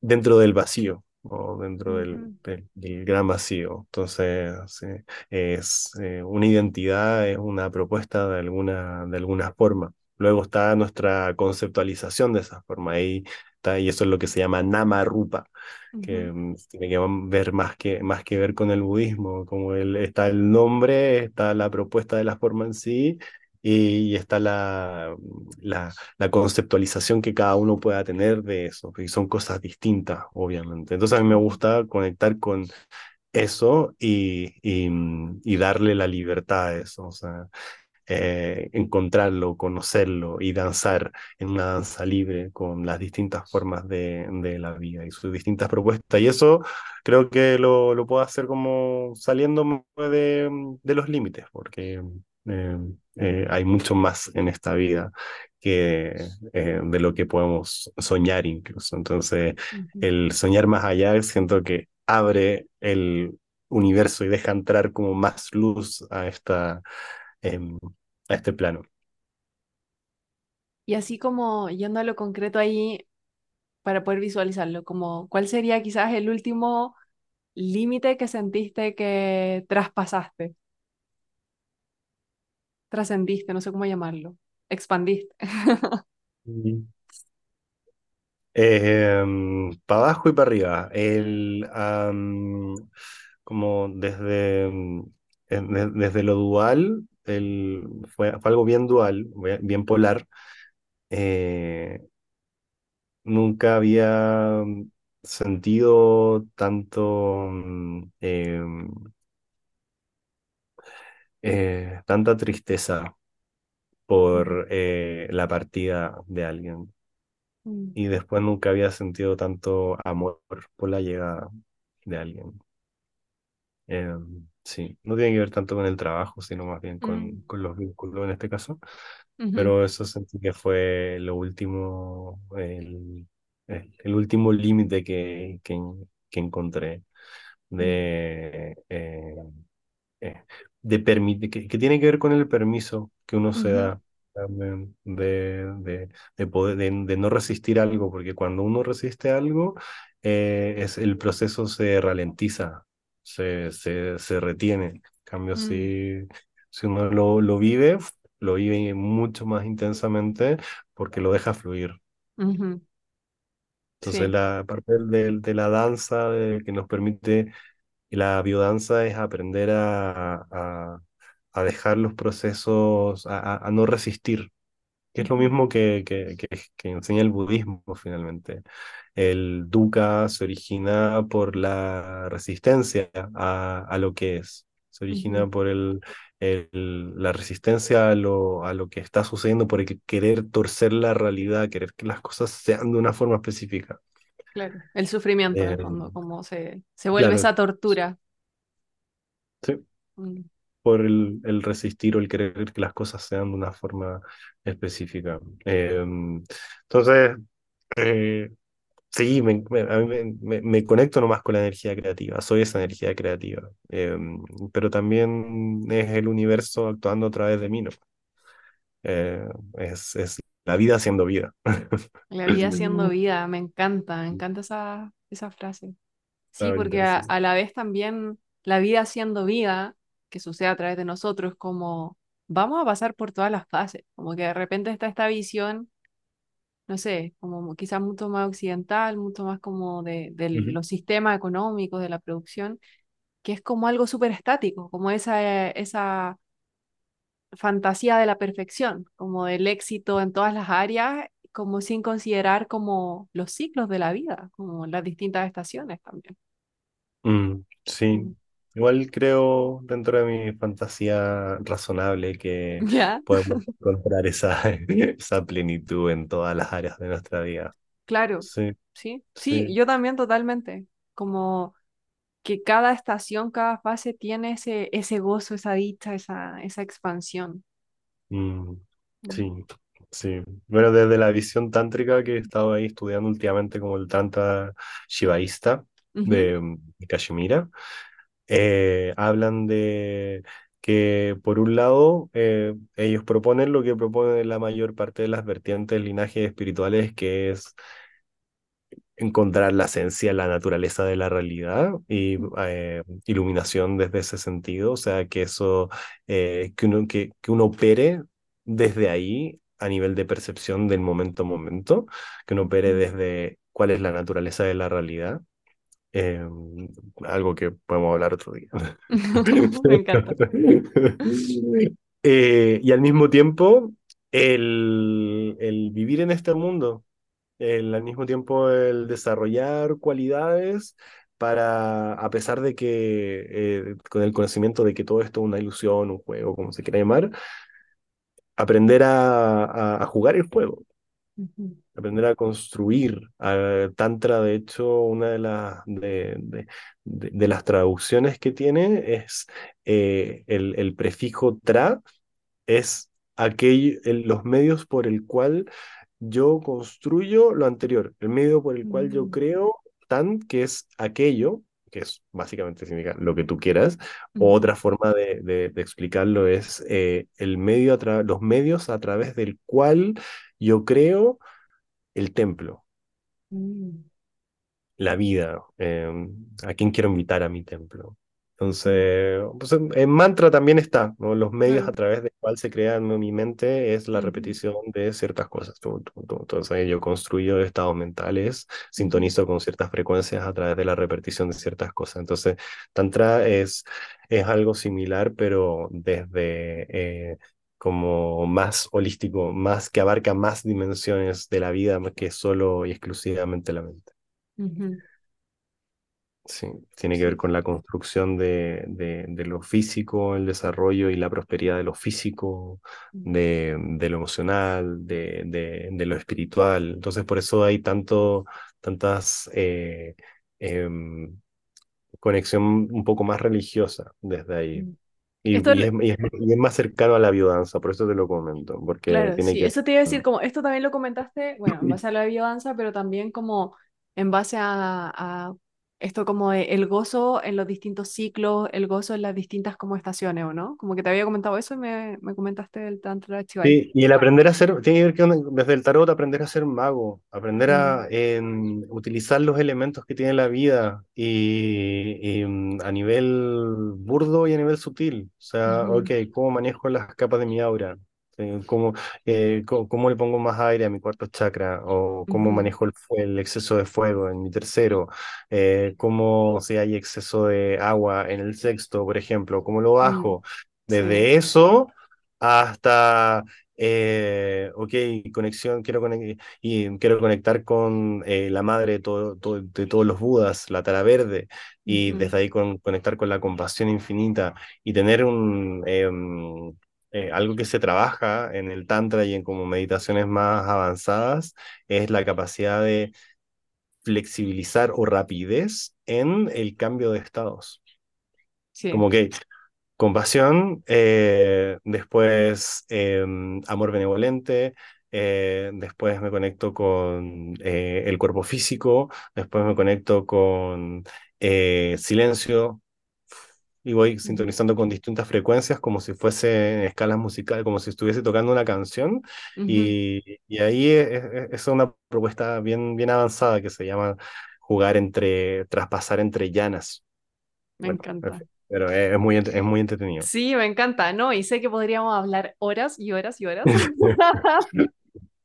dentro del vacío o dentro uh -huh. del, del, del, gran vacío. Entonces, es eh, una identidad, es una propuesta de alguna, de alguna forma. Luego está nuestra conceptualización de esa forma, ahí está, y eso es lo que se llama Nama Rupa, uh -huh. que um, tiene que ver más que, más que ver con el budismo, como el, está el nombre, está la propuesta de la forma en sí, y está la, la, la, conceptualización que cada uno pueda tener de eso, y son cosas distintas, obviamente. Entonces a mí me gusta conectar con eso y, y, y darle la libertad a eso, o sea, eh, encontrarlo, conocerlo y danzar en una danza libre con las distintas formas de, de, la vida y sus distintas propuestas. Y eso creo que lo, lo puedo hacer como saliendo de, de los límites, porque eh, eh, hay mucho más en esta vida que eh, de lo que podemos soñar incluso. Entonces, uh -huh. el soñar más allá siento que abre el universo y deja entrar como más luz a, esta, em, a este plano. Y así como yendo a lo concreto ahí, para poder visualizarlo, como cuál sería quizás el último límite que sentiste que traspasaste trascendiste, no sé cómo llamarlo, expandiste. eh, para abajo y para arriba. El, um, como desde, desde lo dual, el, fue, fue algo bien dual, bien polar. Eh, nunca había sentido tanto eh, eh, tanta tristeza por eh, la partida de alguien. Mm. Y después nunca había sentido tanto amor por la llegada de alguien. Sí, no tiene que ver tanto con el trabajo, sino más bien con, Mm, con los vínculos en este caso. Pero eso sentí que fue lo último, el, el, el último límite que, que, que encontré mm, de, eh, eh, de permite, que, que tiene que ver con el permiso que uno se da de, de, de poder, de, de no resistir algo, porque cuando uno resiste algo, eh, es, el proceso se ralentiza, se, se, se retiene. En cambio, mm, si, si uno lo, lo vive, lo vive mucho más intensamente porque lo deja fluir. Entonces, Sí. la parte de, de la danza de, que nos permite la biodanza es aprender a, a, a dejar los procesos, a, a- no resistir, que es lo mismo que, que, que, que enseña el budismo finalmente. El dukkha se origina por la resistencia a, a lo que es, se origina por el, el- la resistencia a lo, a lo que está sucediendo, por el querer torcer la realidad, querer que las cosas sean de una forma específica. Claro. El sufrimiento, Eh, fondo, como se, se vuelve claro, esa tortura. sí. Mm, por el, el resistir o el querer que las cosas sean de una forma específica. Eh, entonces, eh, sí, me, me- a mí me, me- conecto nomás con la energía creativa, soy esa energía creativa, Eh, pero también es el universo actuando a través de mí, ¿no? Eh, es, es la vida siendo vida. La vida siendo vida, me encanta, me encanta esa, esa frase. Sí, La porque vida, a, sí. a la vez también la vida siendo vida, que sucede a través de nosotros, como vamos a pasar por todas las fases, como que de repente está esta visión, no sé, como quizás mucho más occidental, mucho más como de, de Ujú. los sistemas económicos, de la producción, que es como algo súper estático, como esa, esa fantasía de la perfección, como del éxito en todas las áreas, como sin considerar como los ciclos de la vida, como las distintas estaciones también. Mm, sí, Mm. Igual creo dentro de mi fantasía razonable que ¿Ya? podemos encontrar esa, esa plenitud en todas las áreas de nuestra vida. Claro, Sí, sí, sí, sí, yo también totalmente, como que cada estación, cada fase tiene ese, ese gozo, esa dicha, esa, esa expansión. mm, Mm. sí, sí. Bueno, desde la visión tántrica que he estado ahí estudiando últimamente como el Tantra Shivaísta Ujú, de, mm, de Kashmira, eh, hablan de que por un lado eh, ellos proponen lo que proponen la mayor parte de las vertientes linajes espirituales, que es encontrar la esencia, la naturaleza de la realidad y eh, iluminación desde ese sentido, o sea, que eso, eh, que uno, que, que uno opere desde ahí a nivel de percepción del momento a momento, que uno opere desde cuál es la naturaleza de la realidad eh, algo que podemos hablar otro día. Me encanta. Eh, y al mismo tiempo, el, el vivir en este mundo, el, al mismo tiempo el desarrollar cualidades para, a pesar de que, eh, con el conocimiento de que todo esto es una ilusión, un juego, como se quiera llamar, aprender a, a, a jugar el juego Ujú, aprender a construir. Tantra, de hecho, una de, las de, de- de- de las traducciones que tiene es eh, el, el prefijo tra, es aquel, el- los medios por el cual yo construyo lo anterior, el medio por el cual yo mm, creo tan, que es aquello. que es básicamente significa lo que tú quieras, o ujú, otra forma de, de- de explicarlo es eh, el medio a los medios a través del cual yo creo el templo, mm, la vida, eh, a quién quiero invitar a mi templo. Entonces, pues, en, en mantra también está, ¿no? Los medios a través del cual se crea en mi mente es la repetición de ciertas cosas. Entonces yo construyo estados mentales, sintonizo con ciertas frecuencias a través de la repetición de ciertas cosas. Entonces, Tantra es, es algo similar, pero desde... eh, como más holístico, más que abarca más dimensiones de la vida que solo y exclusivamente la mente. Sí, tiene que ver con la construcción de, de, de lo físico, el desarrollo y la prosperidad de lo físico, Mm. de, de lo emocional, de, lo espiritual. Entonces, por eso hay tanto, tantas, eh, em, conexión un poco más religiosa desde ahí. Y, Esto, y es, y es- y es más cercano a la biodanza, por eso te lo comento, porque claro, tiene sí, que... eso te iba a decir, como esto también lo comentaste, bueno, en base a la biodanza, pero también como en base a, a esto como de el gozo en los distintos ciclos, el gozo en las distintas como estaciones, ¿o no? Como que te había comentado eso y me, me comentaste del Tantra Chibai. Sí, y el aprender a ser, tiene que ver con, desde el tarot, aprender a ser mago, aprender Mm, a utilizar los elementos que tiene la vida y, y, mm, a nivel burdo y a nivel sutil. O sea, ok, ujú, ¿cómo manejo las capas de mi aura? ¿Cómo, eh, cómo le pongo más aire a mi cuarto chakra? ¿O cómo manejo el, el exceso de fuego en mi tercero? Eh, ¿cómo si hay exceso de agua en el sexto, por ejemplo? ¿Cómo lo mm, bajo? sí, Desde eso hasta, eh, ok, conexión, quiero, y quiero conectar con eh, la madre de, todo, todo- de todos los Budas, la Tara Verde, y ujú, desde ahí con, conectar con la compasión infinita y tener un, em, eh, algo que se trabaja en el Tantra y en como meditaciones más avanzadas, es la capacidad de flexibilizar o rapidez en el cambio de estados. sí, Como que Compasión, eh, después eh, amor benevolente, eh, después me conecto con el cuerpo físico, después me conecto con silencio y voy sintonizando con distintas frecuencias como si fuese escalas musicales, como si estuviese tocando una canción ujú, y, y ahí es, es- una propuesta bien, bien avanzada que se llama jugar entre, traspasar entre llanas. me Bueno, en encanta. pero es, muy, es muy entretenido. Sí, me encanta, ¿no? Y sé que podríamos hablar horas y horas y horas.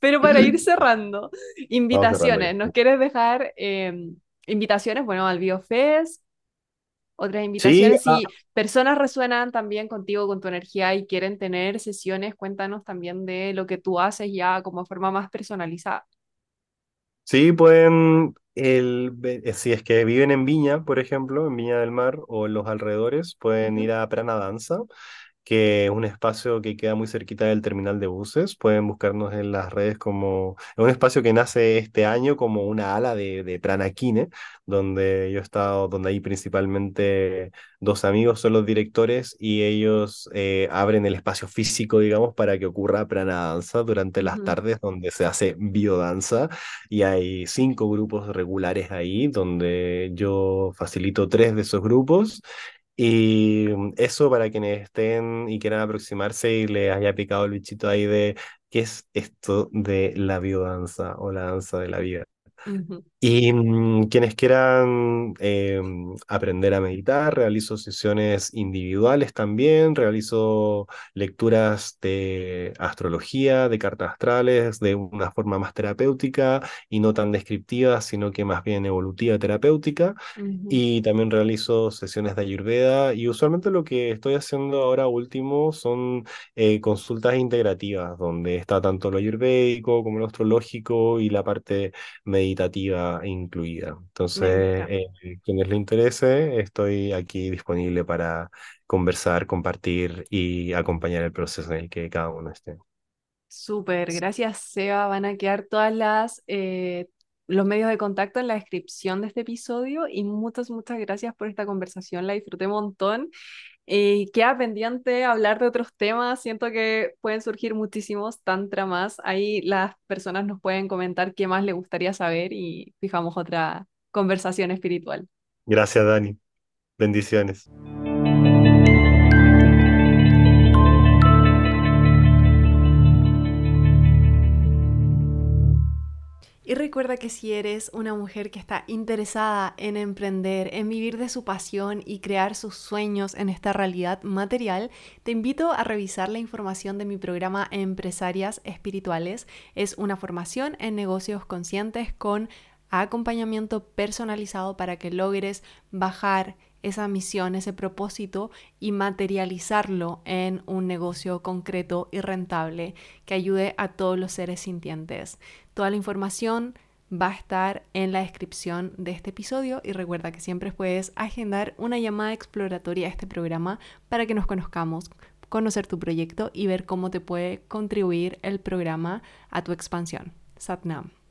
Pero para ir cerrando, invitaciones. ¿Nos quieres dejar eh, invitaciones? Bueno, al BioFest, otras Sí, invitaciones. ah, Si personas resuenan también contigo, con tu energía y quieren tener sesiones, cuéntanos también de lo que tú haces ya como forma más personalizada. sí, pueden, el, eh, si es que viven en Viña, por ejemplo, en Viña del Mar o en los alrededores, pueden ir a Prana Danza, que es un espacio que queda muy cerquita del terminal de buses. Pueden buscarnos en las redes como... Es un espacio que nace este año como una ala de, de Prana Kine, donde yo he estado, donde hay principalmente dos amigos son los directores y ellos eh, abren el espacio físico, digamos, para que ocurra Prana Danza durante las tardes donde se hace biodanza y hay cinco grupos regulares ahí donde yo facilito tres de esos grupos y mm, eso para quienes estén y quieran aproximarse y les haya picado el bichito ahí de qué es esto de la biodanza o la danza de la vida. Y mm, quienes quieran eh, aprender a meditar, realizo sesiones individuales también, realizo lecturas de astrología, de cartas astrales, de una forma más terapéutica y no tan descriptiva, sino que más bien evolutiva terapéutica. ujú. Y también realizo sesiones de Ayurveda y usualmente lo que estoy haciendo ahora último son eh, consultas integrativas, donde está tanto lo ayurvédico como lo astrológico y la parte meditativa incluida. Entonces, eh, quienes le interese, estoy aquí disponible para conversar, compartir y acompañar el proceso en el que cada uno esté. Súper, gracias Seba. Van a quedar todas las eh, los medios de contacto en la descripción de este episodio y muchas, muchas gracias por esta conversación. La disfruté un montón. Y queda pendiente hablar de otros temas. Siento que pueden surgir muchísimos tantra más. Ahí las personas nos pueden comentar qué más les gustaría saber y fijamos otra conversación espiritual. Gracias, Dani. Bendiciones. Y recuerda que si eres una mujer que está interesada en emprender, en vivir de su pasión y crear sus sueños en esta realidad material, te invito a revisar la información de mi programa Empresarias Espirituales. Es una formación en negocios conscientes con acompañamiento personalizado para que logres bajar esa misión, ese propósito y materializarlo en un negocio concreto y rentable que ayude a todos los seres sintientes. Toda la información va a estar en la descripción de este episodio y recuerda que siempre puedes agendar una llamada exploratoria a este programa para que nos conozcamos, conocer tu proyecto y ver cómo te puede contribuir el programa a tu expansión. Satnam.